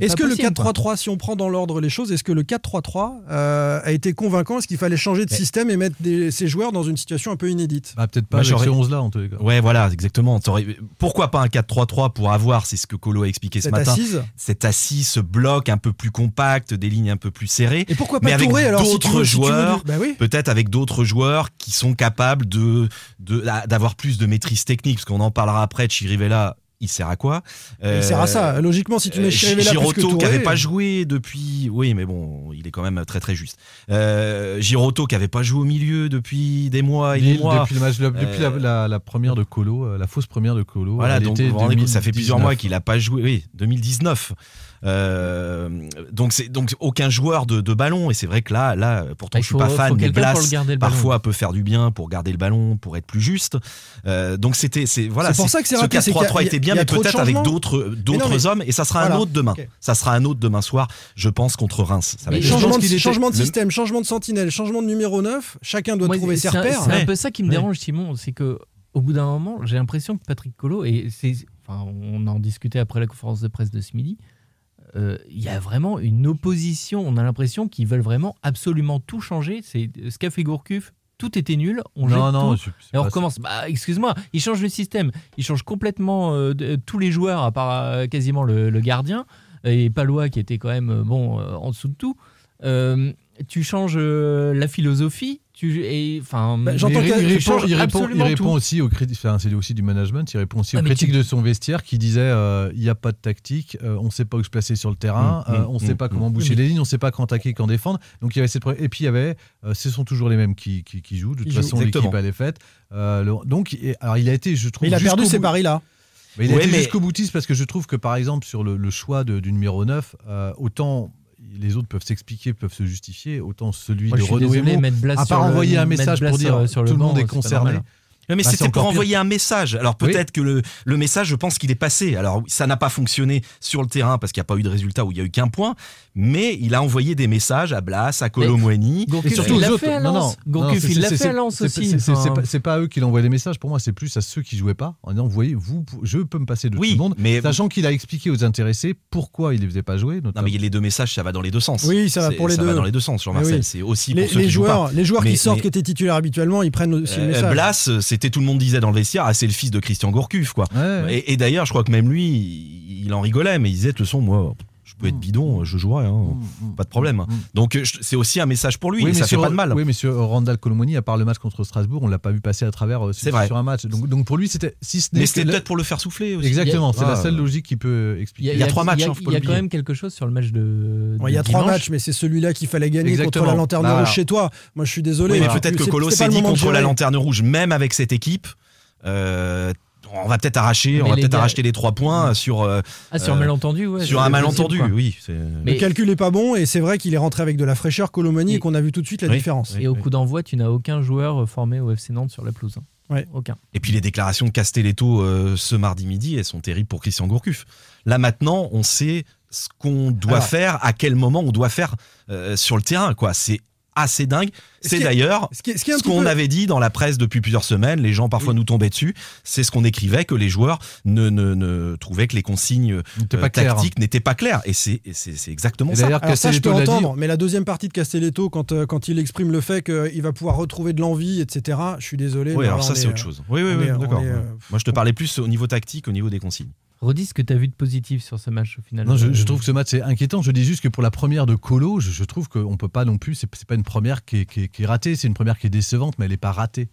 Est-ce que le 4-3-3, si on prend dans l'ordre les choses, est-ce que le 4-3-3 euh, a été convaincant? Est-ce qu'il fallait changer de système et mettre ces joueurs dans une situation un peu inédite? Bah, Peut-être pas avec ces 11-là, en tous les cas. Ouais, voilà, exactement. Pourquoi pas un 4-3-3 pour avoir, c'est ce que Colo a expliqué ce matin, assise? cette assise, ce bloc un peu plus compact, des lignes un peu plus serrées. Et pourquoi pas mais avec alors d'autres joueurs, bah peut-être avec d'autres joueurs qui sont capables de d'avoir plus de maîtrise technique, parce qu'on en parlera après. Chirivella il sert à quoi Il sert à ça. Logiquement, si tu mets Chirivella Giroto qui n'avait pas joué depuis, oui, mais bon, il est quand même très très juste. Euh, Giroto qui n'avait pas joué au milieu depuis des mois et des mois. Depuis, le match, depuis la, la, première de Colo, euh, la fausse première de Colo. Voilà, donc ça fait plusieurs mois qu'il n'a pas joué. Oui, 2019. Euh, donc c'est donc aucun joueur de, de ballon. Et c'est vrai que là là pourtant je suis pas fan mais Blas parfois peut faire du bien pour garder le ballon pour être plus juste. Euh, donc c'était c'est voilà c'est pour ça que c'est ce 4-3-3 était bien mais peut-être avec d'autres d'autres hommes. Et ça sera un autre demain. Ça sera un autre demain soir je pense contre Reims. Ça va changement, de, changement de système, changement de sentinelle, changement de numéro 9, chacun doit trouver ses repères. C'est un peu ça qui me dérange Simon, c'est que au bout d'un moment, j'ai l'impression que Patrick Colo et c'est enfin on en discutait après la conférence de presse de ce midi euh, il y a vraiment une opposition. On a l'impression qu'ils veulent vraiment absolument tout changer. C'est ce qu'a fait Gourcuff. Tout était nul. On non, non, tout, et on recommence. Bah, excuse-moi, ils changent le système. Ils changent complètement euh, tous les joueurs, à part euh, quasiment le, gardien et Palois qui était quand même bon en dessous de tout. tu changes la philosophie tu enfin bah, j'entends qu'il répond, il répond, il répond aussi aux critiques enfin, c'est aussi du management il répond aussi aux ah, critiques de son vestiaire qui disait euh, il n'y a pas de tactique euh, on ne sait pas où se placer sur le terrain mmh, euh, mmh, on ne sait mmh, pas comment boucher les lignes on ne sait pas quand attaquer quand défendre. Donc il y avait cette et puis il y avait ce sont toujours les mêmes qui, qui, qui jouent. De toute façon l'équipe elle est faite. Donc alors il a été je trouve mais il a perdu ces paris là mais il a été jusqu'au boutiste parce que je trouve que par exemple sur le, choix du numéro 9 autant les autres peuvent s'expliquer, peuvent se justifier, autant celui de Renaud à part envoyer un message pour dire sur le tout le monde est concerné mais bah, c'était pour envoyer un message. Alors peut-être que le, le, message, je pense qu'il est passé. Alors ça n'a pas fonctionné sur le terrain parce qu'il n'y a pas eu de résultat où il n'y a eu qu'un point. Mais il a envoyé des messages à Blas, à Colomwani. Et surtout il l'a fait à Lens. il l'a fait à Lens aussi. C'est pas, eux qui l'ont envoyé des messages. Pour moi, c'est plus à ceux qui jouaient pas. En disant, vous voyez, vous, je peux me passer de tout le monde. Mais sachant qu'il a expliqué aux intéressés pourquoi il ne les faisait pas jouer. Non, mais les deux messages, ça va dans les deux sens. Oui, ça va pour les deux. Ça va dans les deux sens, Jean-Marcel. C'est aussi pour ceux les joueurs, les joueurs qui sortent, qui étaient titulaires habituellement, ils prennent aussi le euh, message. Blas, c'était tout le monde disait dans le vestiaire, ah, c'est le fils de Christian Gourcuff, quoi. Et, d'ailleurs, je crois que même lui, il en rigolait, mais il disait, de toute façon, moi, peux être bidon, je jouerai, hein, mm, mm, pas de problème. Mm, Donc c'est aussi un message pour lui, oui, ça fait pas de mal. Oui, mais sur Randall Colomoni, à part le match contre Strasbourg, on l'a pas vu passer à travers euh, sur, vrai. sur un match. Donc, donc pour lui, c'était si Mais c'était peut-être pour le faire souffler aussi. Exactement, c'est la seule logique qui peut expliquer. Il y a, trois matchs. Il y a, quand même quelque chose sur le match de. il y a trois matchs, mais c'est celui-là qu'il fallait gagner contre la Lanterne Rouge chez toi. Moi, je suis désolé. mais peut-être que Colo s'est dit contre la Lanterne Rouge, même avec cette équipe. Euh, on va peut-être arracher, on va peut-être arracher les trois points sur euh, ah, sur un malentendu, ouais, sur un malentendu, oui. Mais le calcul est pas bon et c'est vrai qu'il est rentré avec de la fraîcheur Colomani et, qu'on a vu tout de suite la différence. Et au coup d'envoi, tu n'as aucun joueur euh, formé au FC Nantes sur la pelouse. Hein. Ouais. Aucun. Et puis les déclarations de Castelletto euh, ce mardi midi, elles sont terribles pour Christian Gourcuff. Là maintenant, on sait ce qu'on doit faire, à quel moment on doit faire sur le terrain. Quoi, c'est assez dingue. C'est d'ailleurs ce qu'on avait dit dans la presse depuis plusieurs semaines. Les gens parfois nous tombaient dessus. C'est ce qu'on écrivait que les joueurs ne, ne, ne, trouvaient que les consignes euh, tactiques n'étaient pas claires. Et c'est exactement ça. Alors ça, je peux entendre. Mais la deuxième partie de Castelletto, quand, euh, quand il exprime le fait qu'il va pouvoir retrouver de l'envie, etc. Je suis désolé. Oui, alors ça c'est autre chose. Oui, oui, oui, d'accord. Euh, Moi, je te parlais plus au niveau tactique, au niveau des consignes. Redis ce que tu as vu de positif sur ce match au final. Non, je, trouve que ce match est inquiétant. Je dis juste que pour la première de Colo, je, trouve qu'on peut pas non plus. C'est pas une première qui est, qui est ratée, c'est une première qui est décevante, mais elle n'est pas ratée.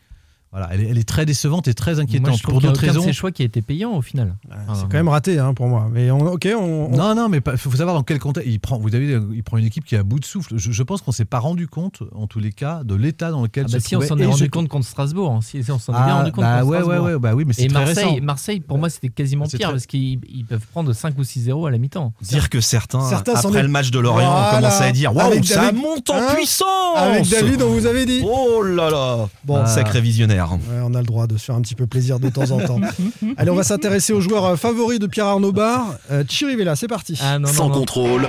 Voilà, elle est, très décevante et très inquiétante. pour d'autres raisons. C'est choix qui a été payant au final. c'est quand même raté hein, pour moi. Mais ok, Non, non, mais il faut savoir dans quel contexte. Il prend, vous avez, il prend une équipe qui est à bout de souffle. Je, pense qu'on s'est pas rendu compte, en tous les cas, de l'état dans lequel ah bah se si on s'en est rendu compte contre Strasbourg. Hein. Si, on s'en est bien ah, rendu compte bah contre ouais, Strasbourg. Ouais, ouais, bah oui, mais c'est très Marseille, récent. Marseille, pour moi, c'était quasiment pire parce qu'ils peuvent prendre 5 ou 6-0 à la mi-temps. Dire que certains, après le match de Lorient, ont commencé à dire Waouh, ça monte en hein puissance Avec David, on vous avait dit. Oh là là Bon, sacré visionnaire. On a le droit de se faire un petit peu plaisir de temps en temps. Allez, on va s'intéresser aux joueurs euh, favoris de Pierre Arnaud Bar. Euh, Chirivella, c'est parti. Ah, Sans contrôle.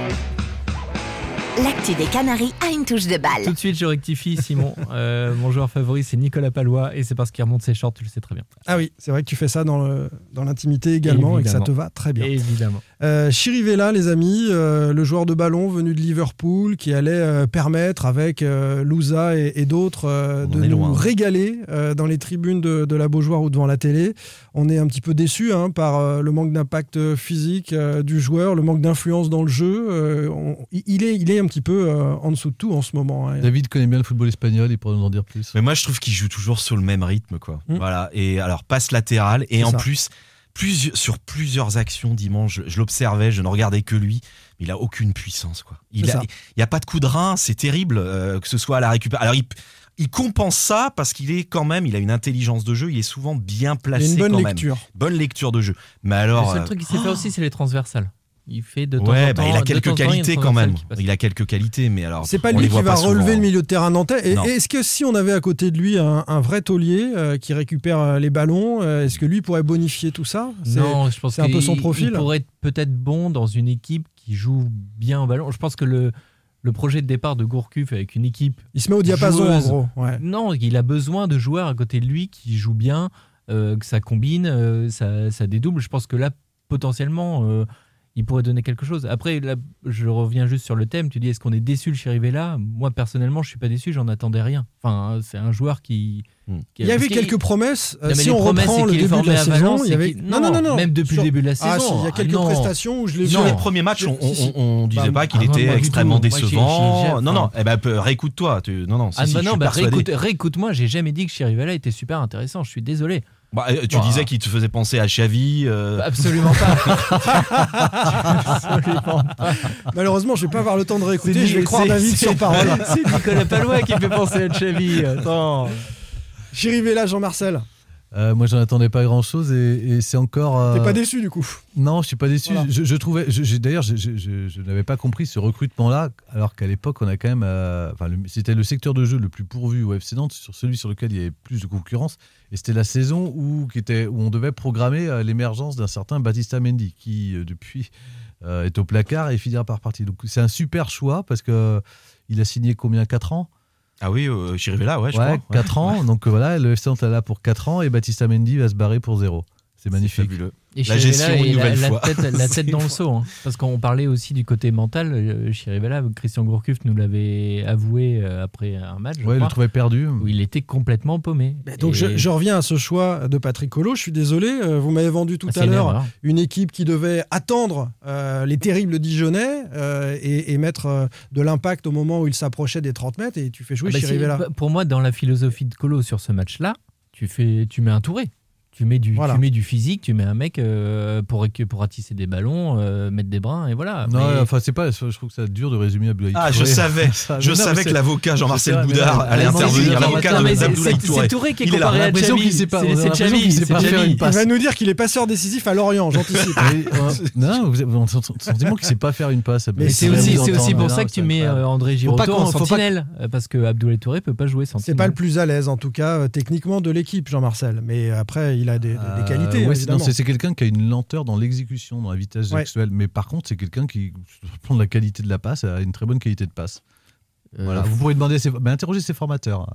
L'actu des Canaries a une touche de balle. Tout de suite, je rectifie, Simon. Euh, mon joueur favori, c'est Nicolas Palois, et c'est parce qu'il remonte ses shorts, tu le sais très bien. Ah oui, c'est vrai que tu fais ça dans, le, dans l'intimité également et que ça te va très bien. Évidemment. Euh, Chirivella, les amis, euh, le joueur de ballon venu de Liverpool qui allait euh, permettre avec euh, Louza et, et d'autres euh, de nous loin. régaler euh, dans les tribunes de, de la Beaujoire ou devant la télé. On est un petit peu déçu hein, par euh, le manque d'impact physique euh, du joueur, le manque d'influence dans le jeu. Euh, on- il, est, il est un petit peu euh, en dessous de tout en ce moment. hein. David connaît bien le football espagnol, il pourrait nous en dire plus. Mais moi, je trouve qu'il joue toujours sur le même rythme, quoi. Mm. Voilà. Et alors, passe latérale. Et en ça. plus, sur plusieurs actions dimanche, je, je l'observais, je ne regardais que lui. Mais il a aucune puissance, quoi. Il a, n'y a pas de coup de rein, c'est terrible, euh, que ce soit à la récupération. Alors, il, il compense ça parce qu'il est quand même, il a une intelligence de jeu, il est souvent bien Il placé a une bonne quand lecture. même. Bonne lecture de jeu. Mais alors. le seul euh, truc qu'il sait faire aussi, c'est les transversales. Il fait de temps Ouais, en bah, temps. il a de quelques temps en temps, il a une qualités quand même. Il a quelques qualités, mais alors. C'est pas on lui les qui va souvent. relever le milieu de terrain nantais. Et est-ce que si on avait à côté de lui un, un vrai taulier euh, qui récupère euh, les ballons, euh, est-ce que lui pourrait bonifier tout ça? C'est- Non, je pense c'est un peu qu'il- son profil. Il pourrait être peut-être bon dans une équipe qui joue bien au ballon. Je pense que le, le projet de départ de Gourcuff avec une équipe. Il se met au diapason joueuse, en gros. Ouais. Non, il a besoin de joueurs à côté de lui qui jouent bien, euh, que ça combine, euh, ça, ça dédouble. Je pense que là, potentiellement, euh, il pourrait donner quelque chose. Après, là, je reviens juste sur le thème. Tu dis, est-ce qu'on est déçu le Chirivella Moi, personnellement, je suis pas déçu, j'en attendais rien. Enfin, c'est un joueur qui. Hmm. qui- Il y avait quelques promesses. Euh, Non, si les on promesses, reprend le début de la saison, Valence, il y avait non non non non même depuis Sur- le début de la Ah saison. si, il y a quelques non. prestations où je l'ai vu. Sur Non. les premiers matchs, on, on- on disait Bah, pas qu'il ah, était moi, extrêmement décevant. non, non, eh ben, réécoute-toi. Tu... Non, non, si, Ah si, bah non, bah réécoute-moi, j'ai jamais dit que Chirivella était super intéressant, je suis désolé. Bah, euh, tu Bah. disais qu'il te faisait penser à Xavi. euh, Absolument pas. Absolument pas. Malheureusement, je vais pas avoir le temps de réécouter. Je vais croire David sur parole. C'est Nicolas Palois qui fait penser à Xavi. Attends. Chirivella, Jean-Marcel. Euh, moi, j'en attendais pas grand chose et, et c'est encore. euh, T'es pas déçu du coup Non, je suis pas déçu. Voilà. Je, je trouvais, d'ailleurs, je, je- je- je n'avais pas compris ce recrutement-là, alors qu'à l'époque, on a quand même, euh, enfin, c'était le secteur de jeu le plus pourvu au FC Nantes, sur celui sur lequel il y avait plus de concurrence, et c'était la saison où, qui était, où on devait programmer euh, l'émergence d'un certain Batista Mendy, qui euh, depuis est au placard et finira par partir. Donc c'est un super choix parce que il a signé combien? 4 ans? Ah oui, euh, Chirivella, ouais, je Ouais, crois. Ouais. 4 ans. Donc euh, voilà, le FC Nantes est là pour 4 ans et Batista Mendy va se barrer pour zéro. C'est magnifique. fabuleux. Et La gestion, une la, nouvelle la fois. tête, la C'est tête dans le seau. hein. Parce qu'on parlait aussi du côté mental. euh, Chirivella, Christian Gourcuff nous l'avait avoué euh, après un match. je Ouais, il le trouvait perdu. où il était complètement paumé. Donc Et- je, je reviens à ce choix de Patrick Collot. Je suis désolé, euh, vous m'avez vendu tout Ah, à l'heure une équipe qui devait attendre euh, les terribles Dijonais euh, et, et mettre euh, de l'impact au moment où il s'approchait des 30 mètres et tu fais jouer Ah bah, Chirivella. Pour moi, dans la philosophie de Colo sur ce match-là, tu, fais, tu mets un touré. Tu mets du, Voilà. tu mets du physique, tu mets un mec euh, pour, pour attisser des ballons, euh, mettre des brins, et voilà. Non, Mais- enfin, c'est pas. Je trouve que c'est dur de résumer Abdoulaye Ah, je Touré. savais. Ça- Je non, savais que l'avocat je Jean-Marcel Boudard allait intervenir. L'avocat d'Abdoulaye c'est- Touré. c'est Touré qui est comparé à C'est- passe. Il va nous dire qu'il est passeur décisif à Lorient, j'anticipe. Euh, non, vous avez on sentiment qu'il sait pas faire une passe. Mais c'est aussi, pour ça que tu c'est mets euh, André qu'on- en sentinelle, euh, parce que Abdoulaye Touré peut pas jouer sentinelle. C'est pas le plus à l'aise, en tout cas, euh, techniquement, de l'équipe, Jean-Marcel. Mais après, il a des, Euh, qualités, ouais, c'est- évidemment. non, c'est c'est quelqu'un qui a une lenteur dans l'exécution, dans la vitesse Ouais. actuelle. Mais par contre, c'est quelqu'un qui, de la qualité de la passe, a une très bonne qualité de passe. Euh, Voilà. Vous pourrez demander, à ses- mais interroger ses formateurs.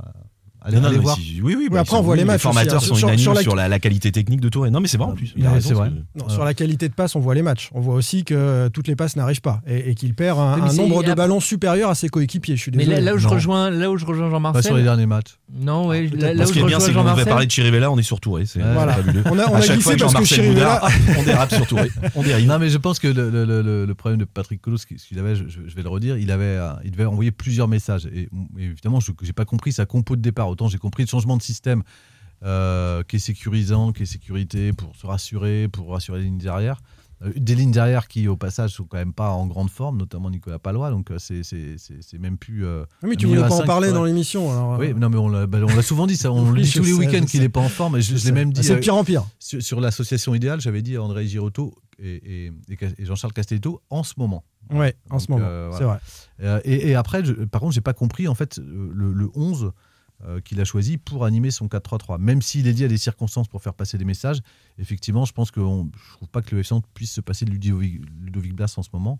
Allez, Non, non, allez mais voir. si- oui, oui, bah, après, on voit les matchs aussi, formateurs hein. sont Sur- unanimes sur sur, la- qualité technique de Touré. Non, mais c'est vrai en plus. Il a Ouais, raison, c'est vrai. parce que- Non, sur la qualité de passe, on voit les matchs. On voit aussi que toutes les passes n'arrivent pas et, et qu'il perd un, mais nombre de ballons supérieur à ses coéquipiers. Je suis Mais désolé. là, là où je rejoins, là où je rejoins Pas Jean-Marcel. sur les derniers matchs. Non, ouais, peut-être là, pas. là Ce où qui je est bien, rejoins c'est qu'on devait Jean-Marcel. parler de Chirivella, on est sur Touré. C'est Voilà. fabuleux. On a, on À a chaque glissé parce que Jean-Marcel Chirivella. On dérape sur Touré. On dérive. Non, mais je pense que le, problème de Patrick Colos, ce qu'il avait, je, vais le redire, il, avait, euh, il devait envoyer plusieurs messages. Et, et évidemment, je n'ai pas compris sa compo de départ. Autant j'ai compris le changement de système euh, qui est sécurisant, qui est sécurité pour se rassurer, pour rassurer les lignes derrière. Euh, des lignes derrière qui, au passage, sont quand même pas en grande forme, notamment Nicolas Palois. Donc, euh, c'est même plus. euh, Oui, mais tu voulais pas en parler dans l'émission. alors, Oui, non, mais on l'a bah, souvent dit, ça. On Oui, le dit tous les week-ends qu'il n'est pas en forme. Et je, l'ai même dit. C'est pire en pire. sur, sur l'association idéale, j'avais dit à André Girotto et, Jean-Charles Castelletto en ce moment. Ouais, en ce moment. C'est vrai. Et, et après, je- par contre, j'ai pas compris en fait le, le 11 euh, qu'il a choisi pour animer son 4-3-3. Même s'il est dit à des circonstances pour faire passer des messages, effectivement, je pense que on- je trouve pas que le FC Nantes puisse se passer de Ludovic, Ludovic Blas en ce moment.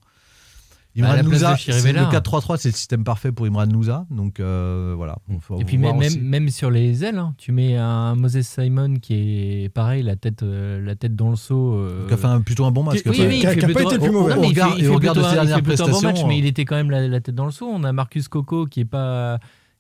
Imran de c'est Chirivella. le 4-3-3, c'est le système parfait pour Imran Louza. Donc euh, voilà. Et puis même, même, même sur les ailes, hein, tu mets un Moses Simon qui est pareil, la tête, euh, la tête dans le seau. euh, Qui a fait un- plutôt un bon match. Qui oui, il qui a- a pas plutôt- été le plus mauvais. mais Au il fait- il fait de plutôt ses un- il dernières plutôt un bon match, prestations, mais il euh, était quand même la, la tête dans le seau. On a Marcus Coco qui est pas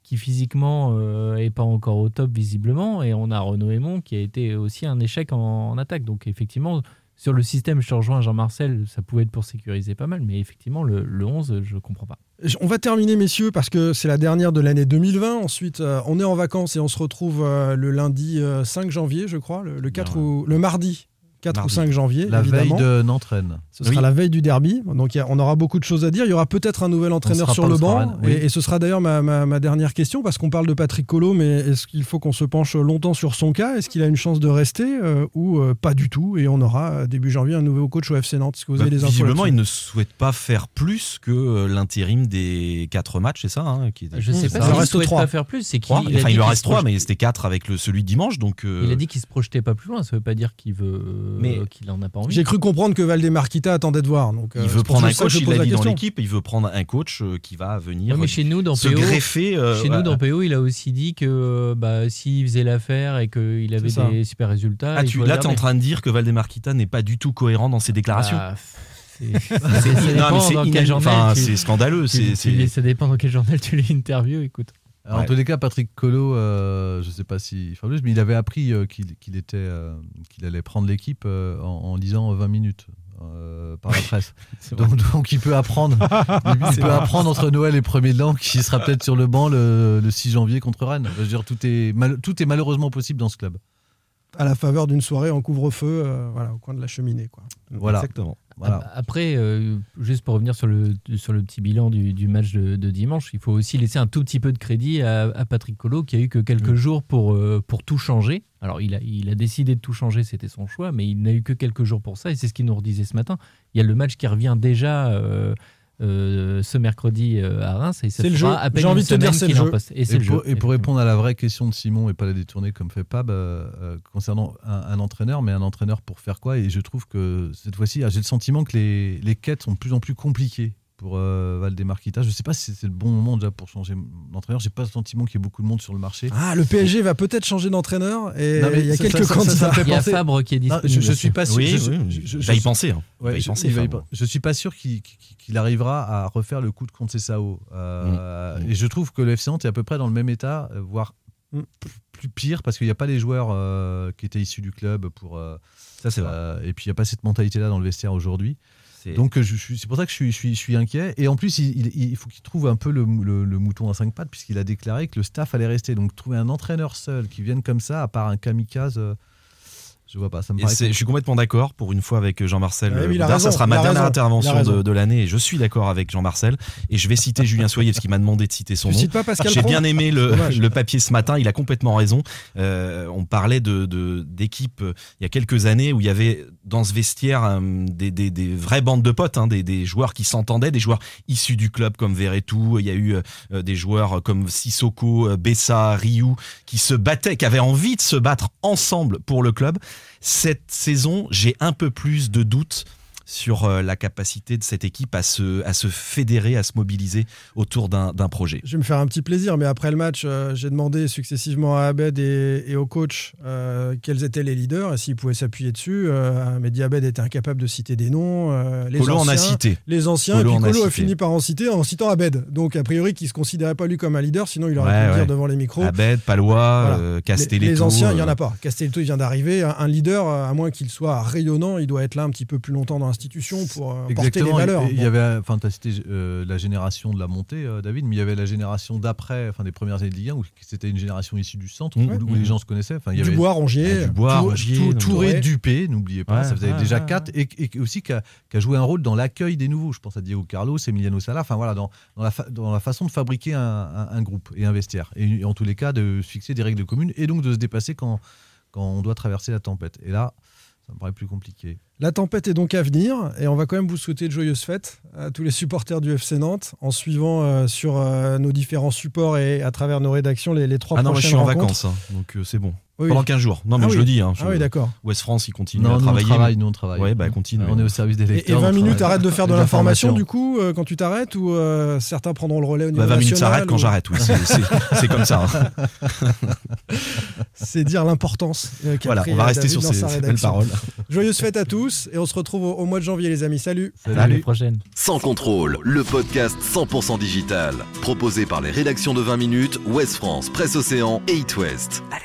qui physiquement euh, est pas encore au top visiblement et on a Renaud Aymon qui a été aussi un échec en, en attaque. Donc effectivement sur le système, je te rejoins Jean-Marcel, ça pouvait être pour sécuriser pas mal, mais effectivement le, le 11, je comprends pas. On va terminer, messieurs, parce que c'est la dernière de l'année 2020. Ensuite, euh, on est en vacances et on se retrouve euh, le lundi euh, 5 janvier, je crois, le, le 4 ou le mardi 4 Mardi. ou 5 janvier. La évidemment. veille de Nantes-Rennes. Ce sera Oui. la veille du derby. Donc a- on aura beaucoup de choses à dire. Il y aura peut-être un nouvel entraîneur sur le banc. Oui. Et, et ce sera d'ailleurs ma, ma- ma dernière question, parce qu'on parle de Patrick Colo, mais est-ce qu'il faut qu'on se penche longtemps sur son cas? Est-ce qu'il a une chance de rester euh, ou euh, pas du tout? Et on aura euh, début janvier un nouveau coach au FC Nantes. Est-ce que vous Bah, avez des infos visiblement, il ne souhaite pas faire plus que l'intérim des quatre matchs, c'est ça hein, qui Je sais Ça pas s'il reste souhaite trois. pas faire plus, c'est qu'il il a Enfin, il qu'il reste se trois, projette- mais c'était quatre avec le, celui de dimanche. Donc, euh, Il a dit qu'il se projetait pas plus loin, ça veut pas dire qu'il veut Mais- qu'il en a pas envie. J'ai cru comprendre que Valdemarquita attendait de voir. Donc, euh, il c'est veut prendre un coach, il l'a la dit dans l'équipe, il veut prendre un coach euh, qui va venir Ouais, mais chez nous, dans se PO, greffer. euh, Chez nous, dans PO, il a aussi dit que bah, s'il faisait l'affaire et qu'il avait des super résultats. Ah, tu, là, tu es en train de dire que Valdemarquita n'est pas du tout cohérent dans ses déclarations. Bah, c'est- scandaleux. tu- tu Ça dépend dans quel journal tu lis l'interview, écoute. Alors, En tous les cas, Patrick Colo, euh, je ne sais pas s'il fera plus, mais il avait appris euh, qu'il était, euh, qu'il allait prendre l'équipe euh, en, en lisant 20 minutes euh, par la presse. donc, donc il peut apprendre, il peut apprendre entre Noël et premier de l'an qu'il sera peut-être sur le banc le, le 6 janvier contre Rennes. Je veux dire, tout est, mal- tout est malheureusement possible dans ce club. À la faveur d'une soirée en couvre-feu, euh, voilà, au coin de la cheminée. Quoi. Voilà. Exactement. Voilà. Après, euh, juste pour revenir sur le, sur le petit bilan du, du match de, de dimanche, il faut aussi laisser un tout petit peu de crédit à, à Patrick Colo qui a eu que quelques jours pour, euh, pour tout changer. Alors, il a, il a décidé de tout changer, c'était son choix, mais il n'a eu que quelques jours pour ça et c'est ce qu'il nous redisait ce matin. Il y a le match qui revient déjà euh, euh, ce mercredi euh, à Reims et ça C'est le jeu. à peine J'ai envie de te dire, c'est le qu'il est en jeu. poste. Et c'est Et le pour, jeu, et pour effectivement. répondre à la vraie question de Simon et pas la détourner comme fait Pab, euh, concernant un, un entraîneur, mais un entraîneur pour faire quoi Et je trouve que cette fois-ci, ah, j'ai le sentiment que les, les quêtes sont de plus en plus compliquées pour euh, Valdemarquita. Je ne sais pas si c'est le bon moment déjà pour changer d'entraîneur. J'ai pas le sentiment qu'il y ait beaucoup de monde sur le marché. Ah, le PSG va peut-être changer d'entraîneur et il y a ça- quelques ça- ça- ça candidats. Il y a Fabre qui est Non, disponible. je, je suis pas sûr. Oui, je, oui, je- je- il je- va y penser. hein. Ouais, va y je, penser, il va y Fabre. pen- je suis pas sûr qu'il arrivera à refaire le coup de Conceição. Euh, Mm. Et je trouve que le FC Nantes est à peu près dans le même état, euh, voire Mm. plus pire, parce qu'il n'y a pas les joueurs euh, qui étaient issus du club pour. euh, Ça, c'est vrai. et puis il n'y a pas cette mentalité-là dans le vestiaire aujourd'hui. Donc euh, c'est pour ça que je suis, inquiet. Et en plus, il, faut qu'il trouve un peu le mouton à cinq pattes, puisqu'il a déclaré que le staff allait rester. Donc trouver un entraîneur seul qui vienne comme ça, à part un kamikaze, euh, je vois pas. Ça me Et je suis complètement d'accord pour une fois avec Jean-Marcel. Ouais, mais il a Boudard. raison, ça sera ma dernière raison, intervention de, de l'année et je suis d'accord avec Jean-Marcel. Et je vais citer Julien Soyer parce qu'il m'a demandé de citer son Tu nom. cites pas Pascal J'ai bien aimé le, le papier ce matin, il a complètement raison. Euh, on parlait de de- d'équipes euh, il y a quelques années où il y avait dans ce vestiaire euh, des, des, des vraies bandes de potes, hein, des, des joueurs qui s'entendaient, des joueurs issus du club comme Verretou, il y a eu euh, des joueurs comme Sissoko, euh, Bessa, Ryu qui se battaient, qui avaient envie de se battre ensemble pour le club. Cette saison, j'ai un peu plus de doutes sur euh, la capacité de cette équipe à se, à se fédérer, à se mobiliser autour d'un projet. Je vais me faire un petit plaisir, mais après le match, euh, j'ai demandé successivement à Abed et, et au coach euh, quels étaient les leaders et s'ils pouvaient s'appuyer dessus. Euh, mais Abed était incapable de citer des noms. les Colo en anciens, a cité. Les anciens, Colo et en puis a Colo a, fini par en citer en citant Abed. Donc, a priori, qui ne se considérait pas lui comme un leader, sinon il aurait Ouais, pu le dire ouais. devant les micros. Abed, Palois, Voilà. Les- Castelletto. Les, anciens, il n'y en a pas. Castelletto, il vient d'arriver. Un, un leader, à moins qu'il soit rayonnant, il doit être là un petit peu plus longtemps dans pour euh, porter les valeurs. Il y Bon. avait, enfin, tu as cité euh, la génération de la montée, euh, David, mais il y avait la génération d'après, enfin, des premières années de Ligue 1, où c'était une génération issue du centre, Mmh. où, où les gens se connaissaient. Enfin, il y avait Dubois, Rongier. Ah, Dubois, Rongier, Touré, Touré. Dupé, n'oubliez pas, Ouais, ça faisait ouais, déjà ouais, quatre, et, et aussi qui a, joué un rôle dans l'accueil des nouveaux. Je pense à Diego Carlos, Emiliano Sala, enfin voilà, dans, dans, la, fa- dans la façon de fabriquer un, un- un groupe et un vestiaire. Et, en tous les cas, de se fixer des règles communes et donc de se dépasser quand, quand on doit traverser la tempête. Et là, ça me paraît plus compliqué. La tempête est donc à venir et on va quand même vous souhaiter de joyeuses fêtes à tous les supporters du FC Nantes en suivant euh, sur euh, nos différents supports et à travers nos rédactions les, les trois Ah non, moi je prochaines suis en rencontres. vacances, hein, donc euh, c'est bon. Pendant 15 jours. Non, mais Ah je oui. le dis. Hein, Ah oui, d'accord. West France, il continue Non, à nous, on travailler. travaille, nous, on travaille. Ouais, bah continue. On est au service des Et, et lecteurs. 20 on minutes, arrête de faire de l'information du coup euh, quand tu t'arrêtes ou euh, certains prendront le relais au niveau Bah, 20 minutes, ça national, arrête quand ou- j'arrête. Oui, c'est- comme ça. hein. C'est dire l'importance. euh, Voilà, pris, on va rester David sur ces, belles paroles. Joyeuse fête à tous et on se retrouve au, au mois de janvier les amis. Salut. À la prochaine. Sans contrôle, le podcast 100% digital. Proposé par les rédactions de 20 minutes, Ouest France, Presse Océan et It West. Allez.